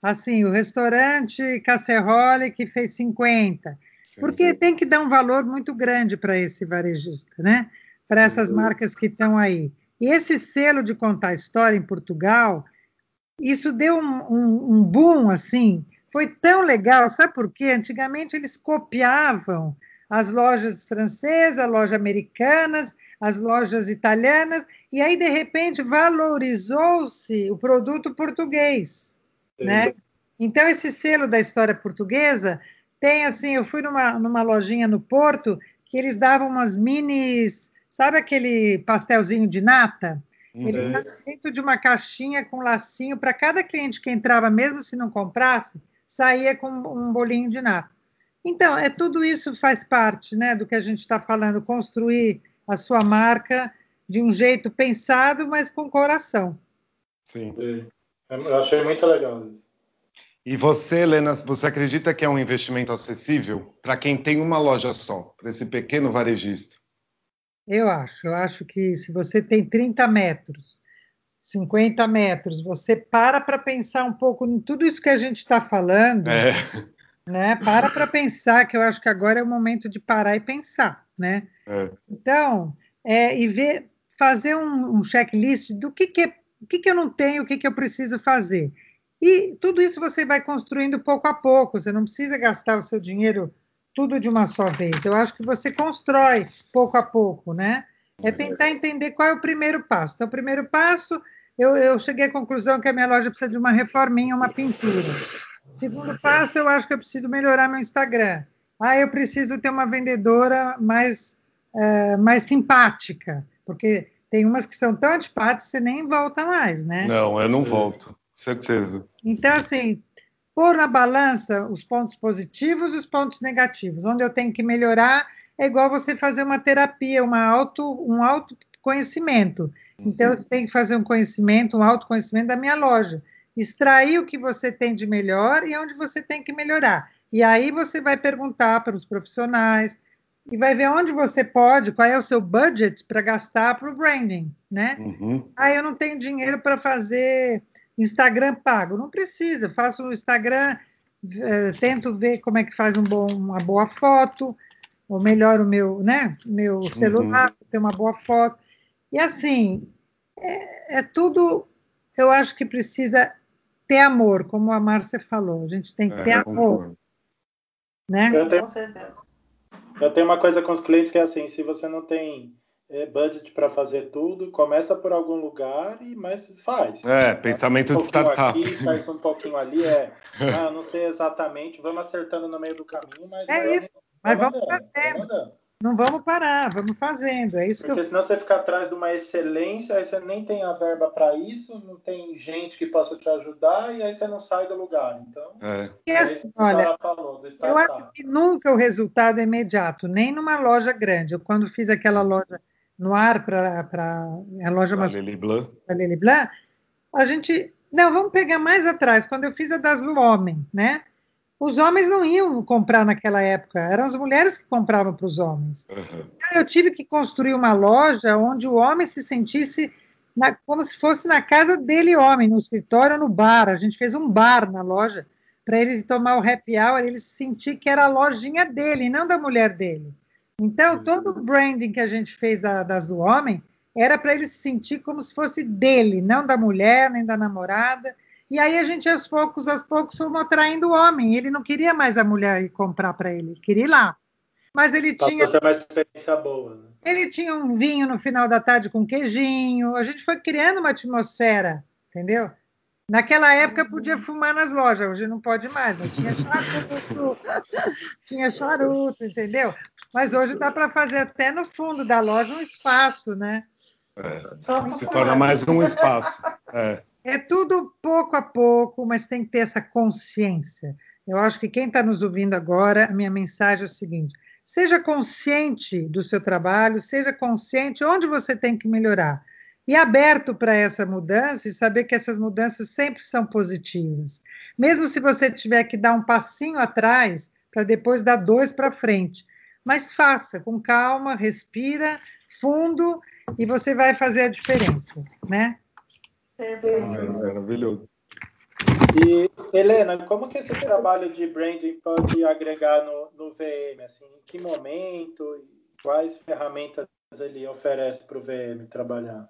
Assim, o restaurante Casserole, que fez 50. porque tem que dar um valor muito grande para esse varejista, né? Para essas marcas que estão aí. E esse selo de contar história em Portugal, isso deu um, um, um boom, assim, foi tão legal, sabe por quê? Antigamente eles copiavam as lojas francesas, as lojas americanas, as lojas italianas, e aí, de repente, valorizou-se o produto português, né? Então, esse selo da história portuguesa tem, assim, eu fui numa, numa lojinha no Porto, que eles davam umas minis, sabe aquele pastelzinho de nata? Ele estava uhum. dentro de uma caixinha com lacinho para cada cliente que entrava, mesmo se não comprasse, saía com um bolinho de nata. Então, é tudo isso faz parte né, do que a gente está falando, construir a sua marca de um jeito pensado, mas com coração. Sim. Eu achei muito legal isso. E você, Helena, você acredita que é um investimento acessível para quem tem uma loja só, para esse pequeno varejista? Eu acho. Eu acho que se você tem 30 metros, 50 metros, você para para pensar um pouco em tudo isso que a gente está falando. É. Né? Para para pensar, que eu acho que agora é o momento de parar e pensar. Né? É. Então, é, e ver, fazer um, um checklist do que, que, é, o que, que eu não tenho, o que, que eu preciso fazer. E tudo isso você vai construindo pouco a pouco, você não precisa gastar o seu dinheiro tudo de uma só vez. Eu acho que você constrói pouco a pouco, né? É tentar entender qual é o primeiro passo. Então, o primeiro passo, eu, eu cheguei à conclusão que a minha loja precisa de uma reforminha, uma pintura. Segundo passo, eu acho que eu preciso melhorar meu Instagram. Ah, eu preciso ter uma vendedora mais, é, mais simpática, porque tem umas que são tão antipáticas que você nem volta mais, né? Não, eu não volto. Certeza. Então, assim, pôr na balança os pontos positivos e os pontos negativos. Onde eu tenho que melhorar é igual você fazer uma terapia, uma auto, um autoconhecimento. Então, eu tenho que fazer um conhecimento, um autoconhecimento da minha loja. Extrair o que você tem de melhor e onde você tem que melhorar. E aí você vai perguntar para os profissionais e vai ver onde você pode, qual é o seu budget para gastar para o branding, né? Uhum. Aí eu não tenho dinheiro para fazer Instagram pago. Não precisa, faço o Instagram, é, tento ver como é que faz um bom, uma boa foto, ou melhor o meu, né, meu uhum. celular, uhum. ter uma boa foto. E assim, é, é, tudo, eu acho que precisa ter amor, como a Márcia falou, a gente tem que é, ter amor. Né? Eu tenho, eu tenho uma coisa com os clientes que é assim, se você não tem é, budget para fazer tudo, começa por algum lugar e mais faz. É, pensamento um de startup. Aqui, faz um pouquinho ali, é, ah, não sei exatamente, vamos acertando no meio do caminho, mas é isso. Mas vamos, fazendo. Não vamos parar, vamos fazendo. É isso Porque eu... senão você fica atrás de uma excelência, aí você nem tem a verba para isso, não tem gente que possa te ajudar, e aí você não sai do lugar. Então, é, é assim, olha, falou, eu acho que nunca o resultado é imediato, nem numa loja grande. Eu, quando fiz aquela loja no ar para a loja. Lili Blanc. Lili Blanc, a gente. Não, vamos pegar mais atrás, quando eu fiz a das Homem, né? Os homens não iam comprar naquela época, eram as mulheres que compravam para os homens. Uhum. Eu tive que construir uma loja onde o homem se sentisse na, como se fosse na casa dele, homem, no escritório ou no bar. A gente fez um bar na loja para ele tomar o happy hour, ele sentir que era a lojinha dele, não da mulher dele. Então, todo o branding que a gente fez da, das do homem era para ele se sentir como se fosse dele, não da mulher, nem da namorada. E aí a gente, aos poucos, aos poucos, fomos atraindo o homem. Ele não queria mais a mulher ir comprar para ele, ele queria ir lá. Mas ele Pra tinha. Ser uma experiência boa. Né? Ele tinha um vinho no final da tarde com queijinho. A gente foi criando uma atmosfera, entendeu? Naquela época podia fumar nas lojas, hoje não pode mais, mas tinha charuto, tinha charuto, entendeu? Mas hoje dá para fazer até no fundo da loja um espaço, né? É, se torna mais um espaço. É. é tudo pouco a pouco, mas tem que ter essa consciência. Eu acho que quem está nos ouvindo agora, a minha mensagem é o seguinte: seja consciente do seu trabalho, seja consciente onde você tem que melhorar. E aberto para essa mudança e saber que essas mudanças sempre são positivas. Mesmo se você tiver que dar um passinho atrás, para depois dar dois para frente mas faça com calma, respira fundo e você vai fazer a diferença, né? É maravilhoso. E, Helena, como que esse trabalho de branding pode agregar no, no VM? Assim, em que momento? Quais ferramentas ele oferece para o VM trabalhar?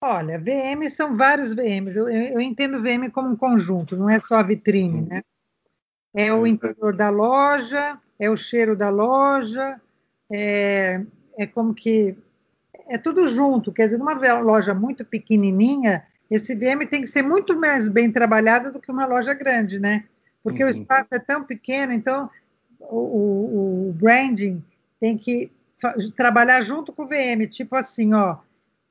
Olha, VM são vários VMs. Eu, eu, entendo VM como um conjunto, não é só a vitrine, né? É o interior da loja, é o cheiro da loja, é, é como que é tudo junto. Quer dizer, numa loja muito pequenininha, esse VM tem que ser muito mais bem trabalhado do que uma loja grande, né? Porque uhum. o espaço é tão pequeno, então o, o, o branding tem que trabalhar junto com o VM, tipo assim, ó,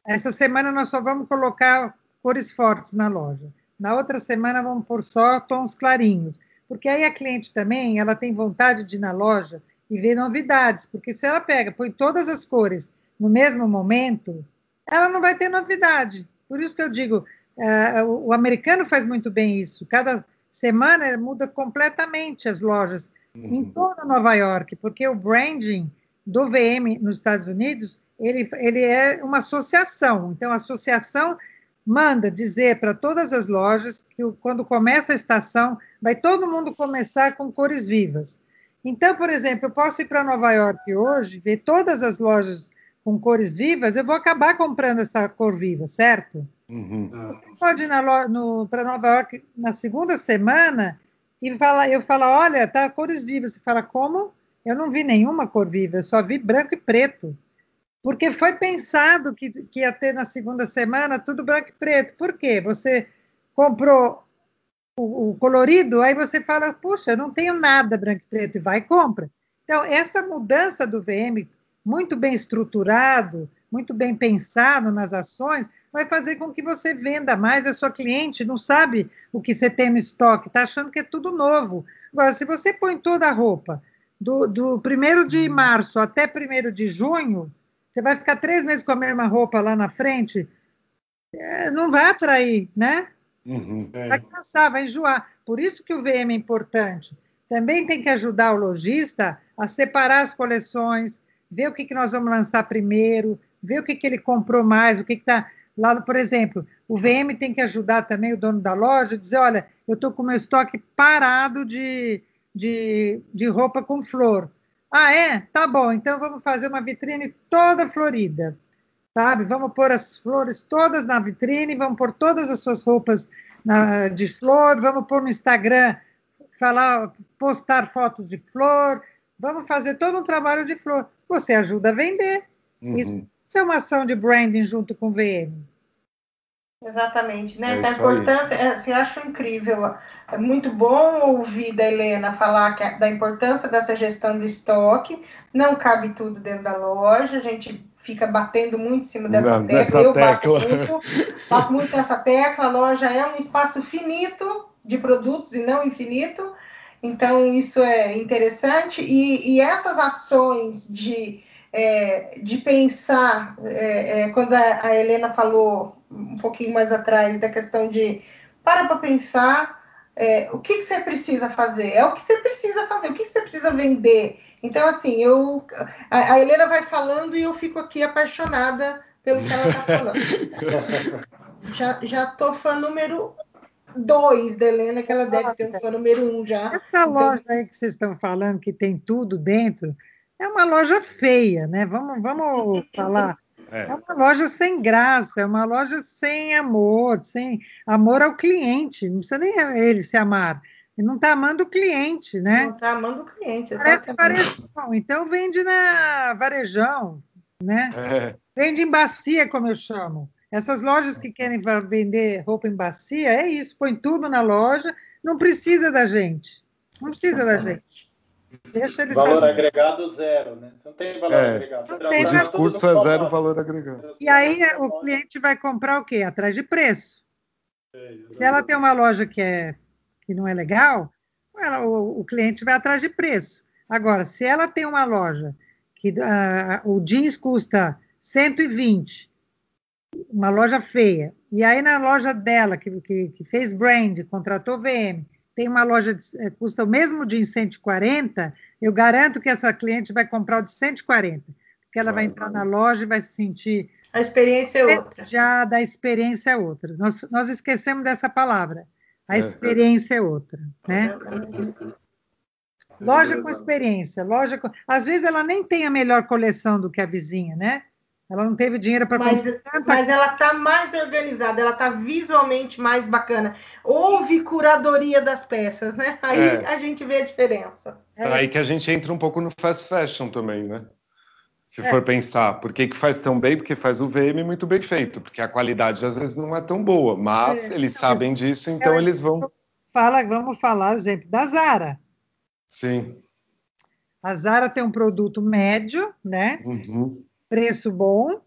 essa semana nós só vamos colocar cores fortes na loja. Na outra semana vamos pôr só tons clarinhos, porque aí a cliente também, ela tem vontade de ir na loja e ver novidades, porque se ela pega, põe todas as cores no mesmo momento, ela não vai ter novidade. Por isso que eu digo, uh, o americano faz muito bem isso. Cada semana muda completamente as lojas uhum. em toda Nova York, porque o branding do VM nos Estados Unidos ele, ele é uma associação. Então, a associação manda dizer para todas as lojas que quando começa a estação, vai todo mundo começar com cores vivas. Então, por exemplo, eu posso ir para Nova York hoje, ver todas as lojas com cores vivas, eu vou acabar comprando essa cor viva, certo? Uhum. Você pode ir para Nova York na segunda semana e fala, eu falo, olha, tá cores vivas. Você fala, como? Eu não vi nenhuma cor viva, eu só vi branco e preto porque foi pensado que, que ia ter na segunda semana tudo branco e preto. Por quê? Você comprou o, o, colorido, aí você fala, puxa, eu não tenho nada branco e preto, e vai e compra. Então, essa mudança do VM, muito bem estruturado, muito bem pensado nas ações, vai fazer com que você venda mais. A sua cliente não sabe o que você tem no estoque, está achando que é tudo novo. Agora, se você põe toda a roupa do, do 1 de março até 1 de junho, você vai ficar três meses com a mesma roupa lá na frente, é, não vai atrair, né? Uhum, é. Vai cansar, vai enjoar. Por isso que o VM é importante. Também tem que ajudar o lojista a separar as coleções, ver o que, que nós vamos lançar primeiro, ver o que, que ele comprou mais, o que está lá. Por exemplo, o VM tem que ajudar também o dono da loja, dizer, olha, eu estou com meu estoque parado de, de, de roupa com flor. Ah, é? Tá bom, então vamos fazer uma vitrine toda florida, sabe? Vamos pôr as flores todas na vitrine, vamos pôr todas as suas roupas na, de flor, vamos pôr no Instagram, falar, postar fotos de flor, vamos fazer todo um trabalho de flor. Você ajuda a vender. Uhum. Isso, isso é uma ação de branding junto com o VM. Exatamente, né? É a importância, é, assim, acho incrível. É muito bom ouvir da Helena falar que, da importância dessa gestão do estoque. Não cabe tudo dentro da loja, a gente fica batendo muito em cima dessa Não, tecla. Eu tecla. bato muito, bato muito nessa tecla. A loja é um espaço finito de produtos e não infinito. Então, isso é interessante. E, e essas ações de, é, de pensar, é, é quando a, a Helena falou um pouquinho mais atrás da questão de para para pensar é, o que, que você precisa fazer, é o que você precisa fazer, o que, que você precisa vender. Então, assim, eu a, a Helena vai falando e eu fico aqui apaixonada pelo que ela está falando. já, já tô fã número dois da Helena, que ela deve ter um fã número um já. Essa então... loja aí que vocês estão falando, que tem tudo dentro, é uma loja feia, né? Vamos, vamos falar é. é. uma loja sem graça, é uma loja sem amor, sem amor ao cliente. Não precisa nem ele se amar. Ele não está amando o cliente, né? Não está amando o cliente, Parece varejão. Então vende na varejão, né? É. Vende em bacia, como eu chamo. Essas lojas que querem vender roupa em bacia, é isso, põe tudo na loja, não precisa da gente. Não precisa da gente. Deixa eles valor fazer. agregado zero, né? Você não tem valor é. agregado. o discurso é zero valor agregado. E aí o cliente vai comprar o quê? Atrás de preço. É, Se ela tem uma loja que, é, que não é legal, ela, o, o, cliente vai atrás de preço. Agora, se ela tem uma loja que uh, o jeans custa 120, uma loja feia, e aí na loja dela, que, que, que fez brand, contratou VM, tem uma loja que eh, custa o mesmo de 140, eu garanto que essa cliente vai comprar o de 140, porque ela vai entrar na loja e vai se sentir. A experiência é outra. Já da experiência é outra. Nós, nós esquecemos dessa palavra. A é. experiência é outra, né? Loja com experiência, loja com... Às vezes ela nem tem a melhor coleção do que a vizinha, né? Ela não teve dinheiro para mas, mas ela está mais organizada, ela está visualmente mais bacana. Houve curadoria das peças, né? Aí é. a gente vê a diferença. É. Aí que a gente entra um pouco no fast fashion também, né? Se é. for pensar, por que, que faz tão bem? Porque faz o VM muito bem feito, porque a qualidade às vezes não é tão boa, mas é. eles sabem disso, então eles vão. Fala, vamos falar, exemplo, da Zara. Sim. A Zara tem um produto médio, né? Uhum preço bom,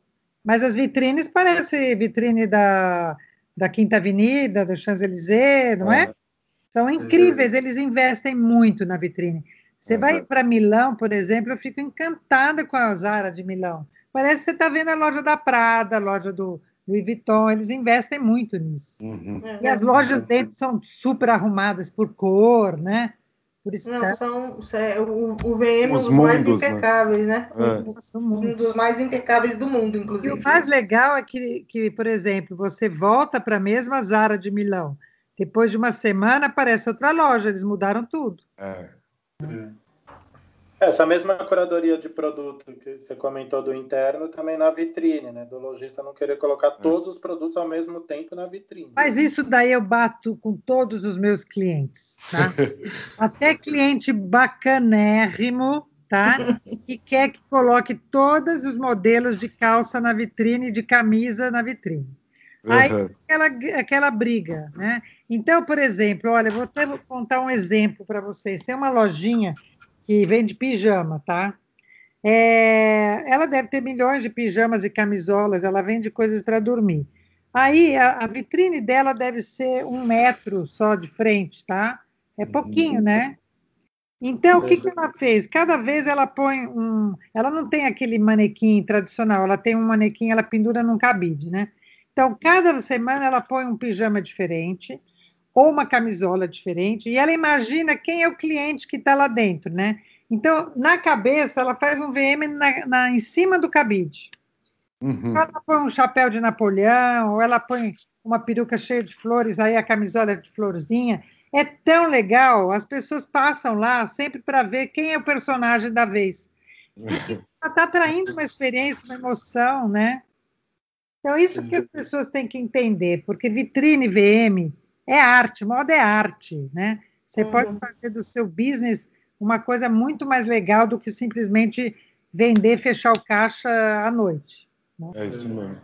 mas as vitrines parecem vitrine da, da Quinta Avenida, do Champs-Élysées, não é? é? São incríveis, eles investem muito na vitrine. Você uhum. vai para Milão, por exemplo, eu fico encantada com a Zara de Milão. Parece que você está vendo a loja da Prada, a loja do Louis Vuitton, eles investem muito nisso. Uhum. E as lojas dentro são super arrumadas por cor, né? Por isso Não, são, é, o, o VM é um dos mais né? impecáveis, né? né? É. Um dos mais impecáveis do mundo, inclusive. E o mais legal é que, que por exemplo, você volta para a mesma Zara de Milão. Depois de uma semana aparece outra loja, eles mudaram tudo. É. é. Essa mesma curadoria de produto que você comentou do interno também na vitrine, né? Do lojista não querer colocar é. todos os produtos ao mesmo tempo na vitrine. Mas isso daí eu bato com todos os meus clientes, tá? Até cliente bacanérrimo, tá? Que quer que coloque todos os modelos de calça na vitrine, de camisa na vitrine. Aí uhum. aquela, aquela briga, né? Então, por exemplo, olha, vou até contar um exemplo para vocês. Tem uma lojinha que vende pijama, tá? É, ela deve ter milhões de pijamas e camisolas, ela vende coisas para dormir. Aí a, a, vitrine dela deve ser um metro só de frente, tá? É uhum. pouquinho, né? Então, o que, que ela fez? Cada vez ela põe um. Ela não tem aquele manequim tradicional, ela tem um manequim, ela pendura num cabide, né? Então, cada semana ela põe um pijama diferente ou uma camisola diferente, e ela imagina quem é o cliente que está lá dentro, né? Então, na cabeça, ela faz um VM na, na em cima do cabide. Uhum. Ela põe um chapéu de Napoleão, ou ela põe uma peruca cheia de flores, aí a camisola é de florzinha. É tão legal, as pessoas passam lá sempre para ver quem é o personagem da vez. Ela está traindo uma experiência, uma emoção, né? Então, isso que as pessoas têm que entender, porque vitrine VM é arte, moda é arte, né? Você uhum. pode fazer do seu business uma coisa muito mais legal do que simplesmente vender, fechar o caixa à noite. Né? É isso mesmo.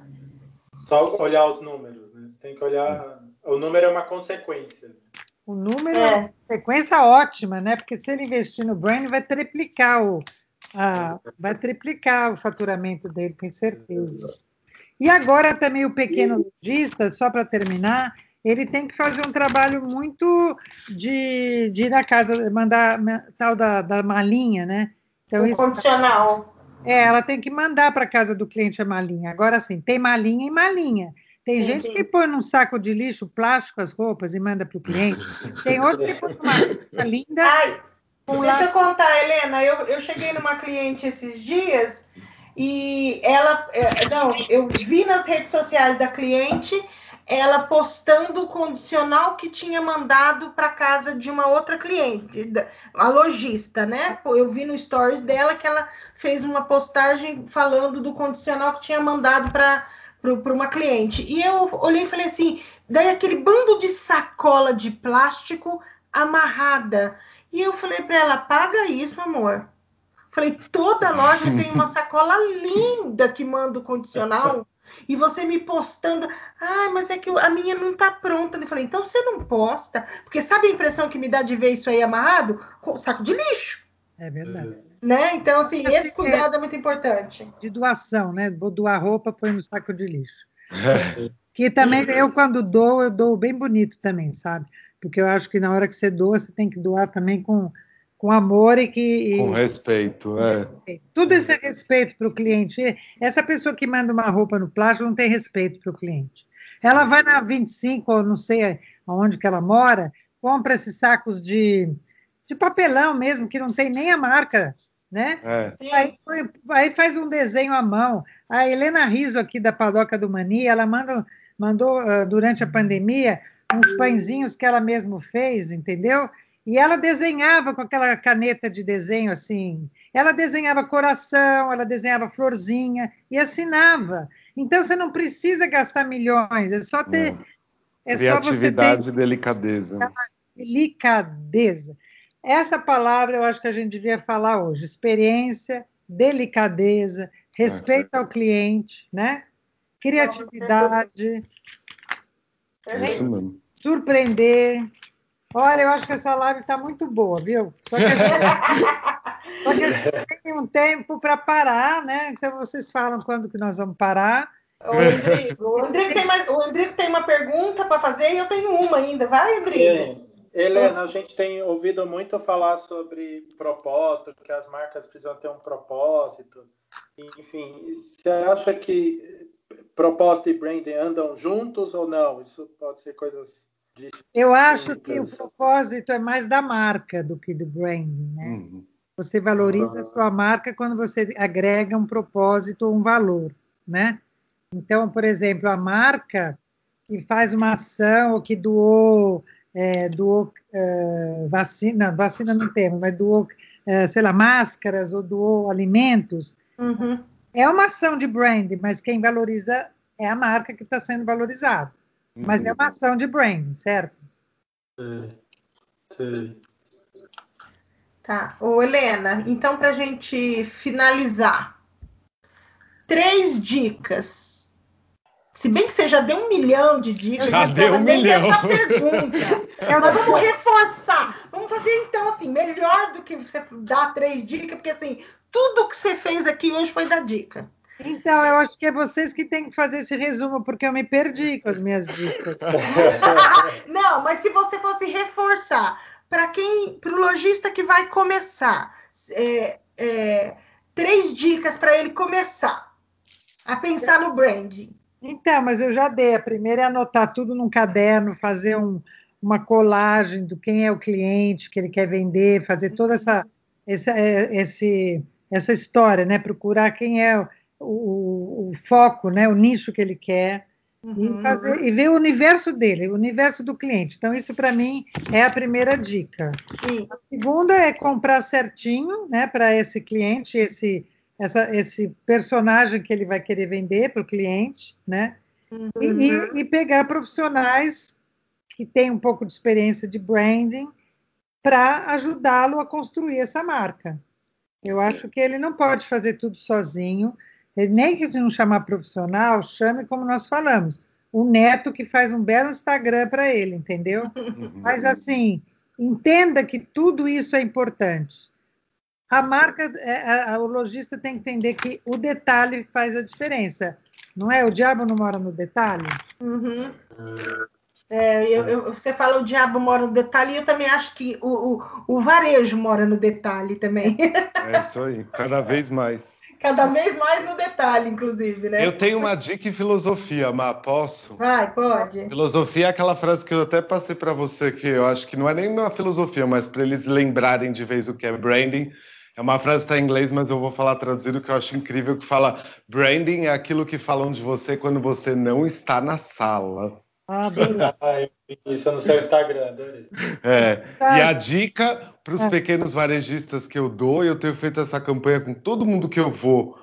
Só olhar os números, né? Você tem que olhar. O número é uma consequência. O número é, é uma consequência ótima, né? Porque se ele investir no brand, vai triplicar o, a, vai triplicar o faturamento dele, tenho certeza. E agora também o pequeno lojista, só para terminar, ele tem que fazer um trabalho muito de, de ir na casa, mandar tal da, da malinha, né? Então, isso, condicional. É, ela tem que mandar para casa do cliente a malinha. Agora, sim, tem malinha e malinha. Tem sim, gente sim. que põe num saco de lixo plástico as roupas e manda para o cliente. Tem outros que põe uma linda. Ai, deixa eu contar, Helena. Eu, eu cheguei numa cliente esses dias e ela. É, não, eu vi nas redes sociais da cliente ela postando o condicional que tinha mandado para casa de uma outra cliente, a lojista, né? Eu vi no stories dela que ela fez uma postagem falando do condicional que tinha mandado para uma cliente. E eu olhei e falei assim: daí aquele bando de sacola de plástico amarrada. E eu falei para ela: paga isso, amor. Falei, toda loja tem uma sacola linda que manda o condicional e você me postando, ah, mas é que a minha não tá pronta. Eu falei, então você não posta, porque sabe a impressão que me dá de ver isso aí amarrado? Com saco de lixo. É verdade. Né? Então, assim, esse cuidado é muito importante. De doação, né? Vou doar roupa, põe no saco de lixo. que também, eu quando dou, eu dou bem bonito também, sabe? Porque eu acho que na hora que você doa, você tem que doar também com com amor e que. Com respeito, é. Tudo esse respeito para o cliente. Essa pessoa que manda uma roupa no plástico não tem respeito para o cliente. Ela vai na 25, ou não sei aonde que ela mora, compra esses sacos de, de papelão mesmo, que não tem nem a marca, né? É. Aí, aí, faz um desenho à mão. A Helena Riso, aqui da Padoca do Mani, ela manda, mandou, uh, durante a pandemia, uns pãezinhos que ela mesma fez, entendeu? E ela desenhava com aquela caneta de desenho assim. Ela desenhava coração, ela desenhava florzinha e assinava. Então você não precisa gastar milhões, é só ter. É Criatividade e delicadeza. Delicadeza. Essa palavra eu acho que a gente devia falar hoje. Experiência, delicadeza, respeito é. ao cliente, né? Criatividade. É isso mesmo. Surpreender. Olha, eu acho que essa live está muito boa, viu? Só que, a gente, só que a gente tem um tempo para parar, né? Então vocês falam quando que nós vamos parar. O Rodrigo, o Rodrigo tem, mais, o Rodrigo tem uma pergunta para fazer e eu tenho uma ainda. Vai, Rodrigo. Helena, a gente tem ouvido muito falar sobre propósito, que as marcas precisam ter um propósito. Enfim, você acha que propósito e branding andam juntos ou não? Isso pode ser coisas. Eu acho que o propósito é mais da marca do que do branding, né? Uhum. Você valoriza a sua marca quando você agrega um propósito ou um valor, né? Então, por exemplo, a marca que faz uma ação ou que doou é, doou é, vacina, vacina não temos, mas doou, é, sei lá, máscaras ou doou alimentos, uhum. é uma ação de brand, mas quem valoriza é a marca que está sendo valorizada. Uhum. Mas é uma ação de brand, certo? Tá. Ô, Helena, então, para a gente finalizar, três dicas se bem que você já deu um milhão de dicas, já deu um milhão. essa pergunta. Eu, nós vamos reforçar. Vamos fazer então assim, melhor do que você dar três dicas, porque assim, tudo que você fez aqui hoje foi dar dica. Então, eu acho que é vocês que têm que fazer esse resumo, porque eu me perdi com as minhas dicas. Não, mas se você fosse reforçar para quem, para o lojista que vai começar, é, é, três dicas para ele começar a pensar no branding. Então, mas eu já dei. A primeira é anotar tudo num caderno, fazer um, uma colagem do quem é o cliente que ele quer vender, fazer toda essa, essa, é, esse, essa história, né? Procurar quem é o, o, foco, né? O nicho que ele quer. Uhum. E, fazer, e ver o universo dele, o universo do cliente. Então, isso para mim é a primeira dica. Sim. A segunda é comprar certinho né, para esse cliente, esse, essa, esse personagem que ele vai querer vender para o cliente, né? Uhum. E, e, pegar profissionais que têm um pouco de experiência de branding para ajudá-lo a construir essa marca. Eu acho que ele não pode fazer tudo sozinho. Ele, nem que não chamar profissional, chame como nós falamos. O neto que faz um belo Instagram para ele, entendeu? Uhum. Mas assim, entenda que tudo isso é importante a marca, é, a, o lojista tem que entender que o detalhe faz a diferença. Não é? O diabo não mora no detalhe? Uhum. É, eu, eu, você fala o diabo mora no detalhe, e eu também acho que o, o, o varejo mora no detalhe também. É isso aí, cada vez mais. Cada vez mais no detalhe, inclusive, né? Eu tenho uma dica em filosofia, Má, posso? Vai, pode. Filosofia é aquela frase que eu até passei para você, que eu acho que não é nem uma filosofia, mas para eles lembrarem de vez o que é branding, é uma frase que está em inglês, mas eu vou falar traduzido que eu acho incrível, que fala branding é aquilo que falam de você quando você não está na sala. Ah, Isso é no seu Instagram. É. E a dica para os é. pequenos varejistas que eu dou, e eu tenho feito essa campanha com todo mundo que eu vou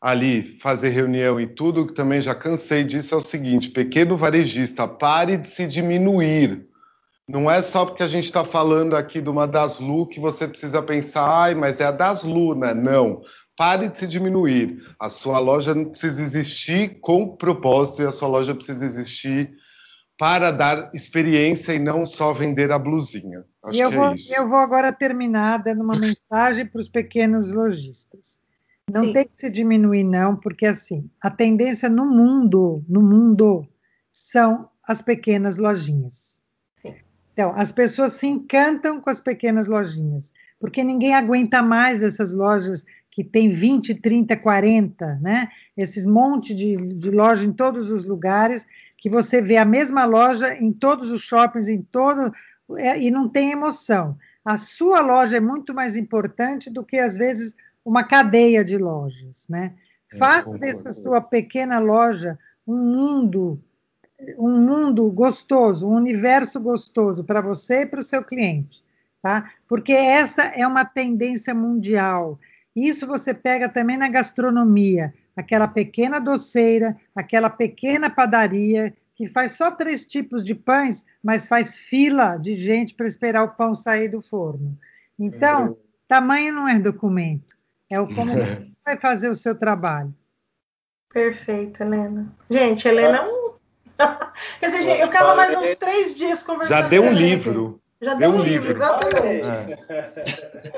ali fazer reunião e tudo, que também já cansei disso, é o seguinte: pequeno varejista, pare de se diminuir. Não é só porque a gente está falando aqui de uma Daslu que você precisa pensar, ai, mas é a Daslu, né? Não. Pare de se diminuir. A sua loja não precisa existir com propósito e a sua loja precisa existir para dar experiência e não só vender a blusinha. Acho eu, vou, é eu vou agora terminar dando uma mensagem para os pequenos lojistas. Não Sim. tem que se diminuir, não, porque assim, a tendência no mundo, no mundo, são as pequenas lojinhas. Então, as pessoas se encantam com as pequenas lojinhas, porque ninguém aguenta mais essas lojas que tem 20, 30, 40, né? Esses monte de, de loja em todos os lugares, que você vê a mesma loja em todos os shoppings, em todo é, e não tem emoção. A sua loja é muito mais importante do que às vezes uma cadeia de lojas, né? É, Faça dessa sua pequena loja um mundo um mundo gostoso, um universo gostoso para você e para o seu cliente. tá? Porque essa é uma tendência mundial. Isso você pega também na gastronomia, aquela pequena doceira, aquela pequena padaria que faz só três tipos de pães, mas faz fila de gente para esperar o pão sair do forno. Então, tamanho não é documento, é o como você vai fazer o seu trabalho. Perfeito, Helena. Gente, Helena é um. Quer dizer, eu ficava mais uns três dias conversando. Já deu um livro. Já deu, deu um livro, livro. exatamente. É.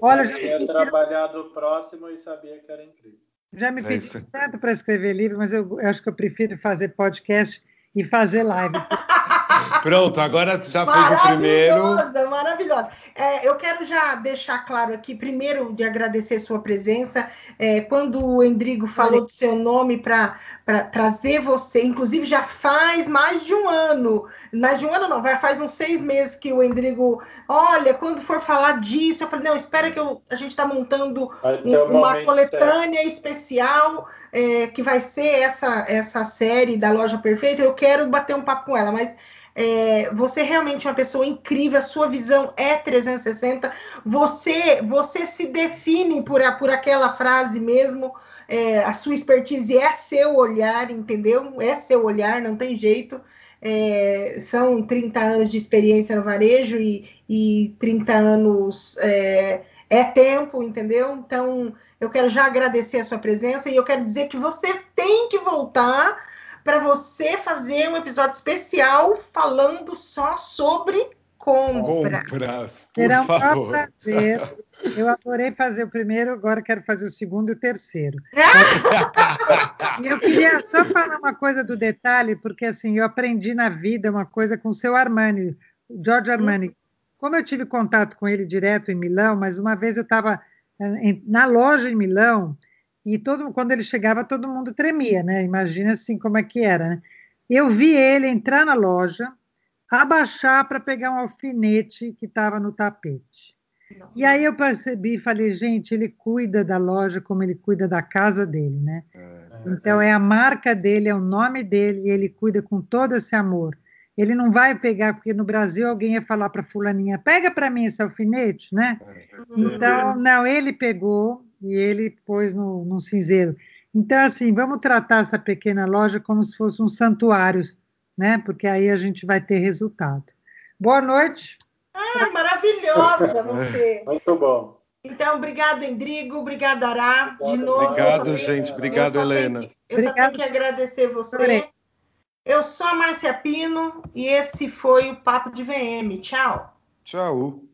Olha, eu já tinha trabalhado próximo e sabia que era incrível. Já me é pedi tanto para escrever livro, mas eu, eu acho que eu prefiro fazer podcast e fazer live. Pronto, agora já fez o primeiro. Maravilhosa, maravilhosa. É, eu quero já deixar claro aqui, primeiro, de agradecer sua presença. É, quando o Endrigo falou do seu nome para trazer você, inclusive já faz mais de um ano, mais de um ano não, vai faz uns seis meses que o Endrigo, olha, quando for falar disso, eu falei, não, espera que eu, a gente está montando um, uma coletânea certo. especial é, que vai ser essa, essa série da Loja Perfeita. Eu quero bater um papo com ela, mas é, você realmente é uma pessoa incrível, a sua visão é 360, você, você se define por, a, por aquela frase mesmo, é, a sua expertise é seu olhar, entendeu? É seu olhar, não tem jeito. É, são 30 anos de experiência no varejo e, e 30 anos é, é tempo, entendeu? Então, eu quero já agradecer a sua presença e eu quero dizer que você tem que voltar para você fazer um episódio especial falando só sobre compra. compras. Será um prazer. Eu adorei fazer o primeiro, agora quero fazer o segundo e o terceiro. e eu queria só falar uma coisa do detalhe, porque assim, eu aprendi na vida uma coisa com o seu Armani, George Armani. Como eu tive contato com ele direto em Milão, mas uma vez eu estava eh, na loja em Milão, e todo, quando ele chegava, todo mundo tremia, né? Imagina assim como é que era, né? Eu vi ele entrar na loja, abaixar para pegar um alfinete que estava no tapete. Não. E aí eu percebi e falei, gente, ele cuida da loja como ele cuida da casa dele, né? É, então é a marca dele, é o nome dele, e ele cuida com todo esse amor. Ele não vai pegar, porque no Brasil alguém ia falar para fulaninha, pega para mim esse alfinete, né? É. Então, não, ele pegou, e ele pôs no, no cinzeiro. Então, assim, vamos tratar essa pequena loja como se fosse um santuário, né? Porque aí a gente vai ter resultado. Boa noite. Ah, maravilhosa você. Muito bom. Então, obrigado, Endrigo, obrigado, Ará, de novo. Obrigado, gente, obrigado, eu Helena. Que, eu obrigado. só tenho que agradecer você. Eu sou a Márcia Pino e esse foi o Papo de VM. Tchau. Tchau.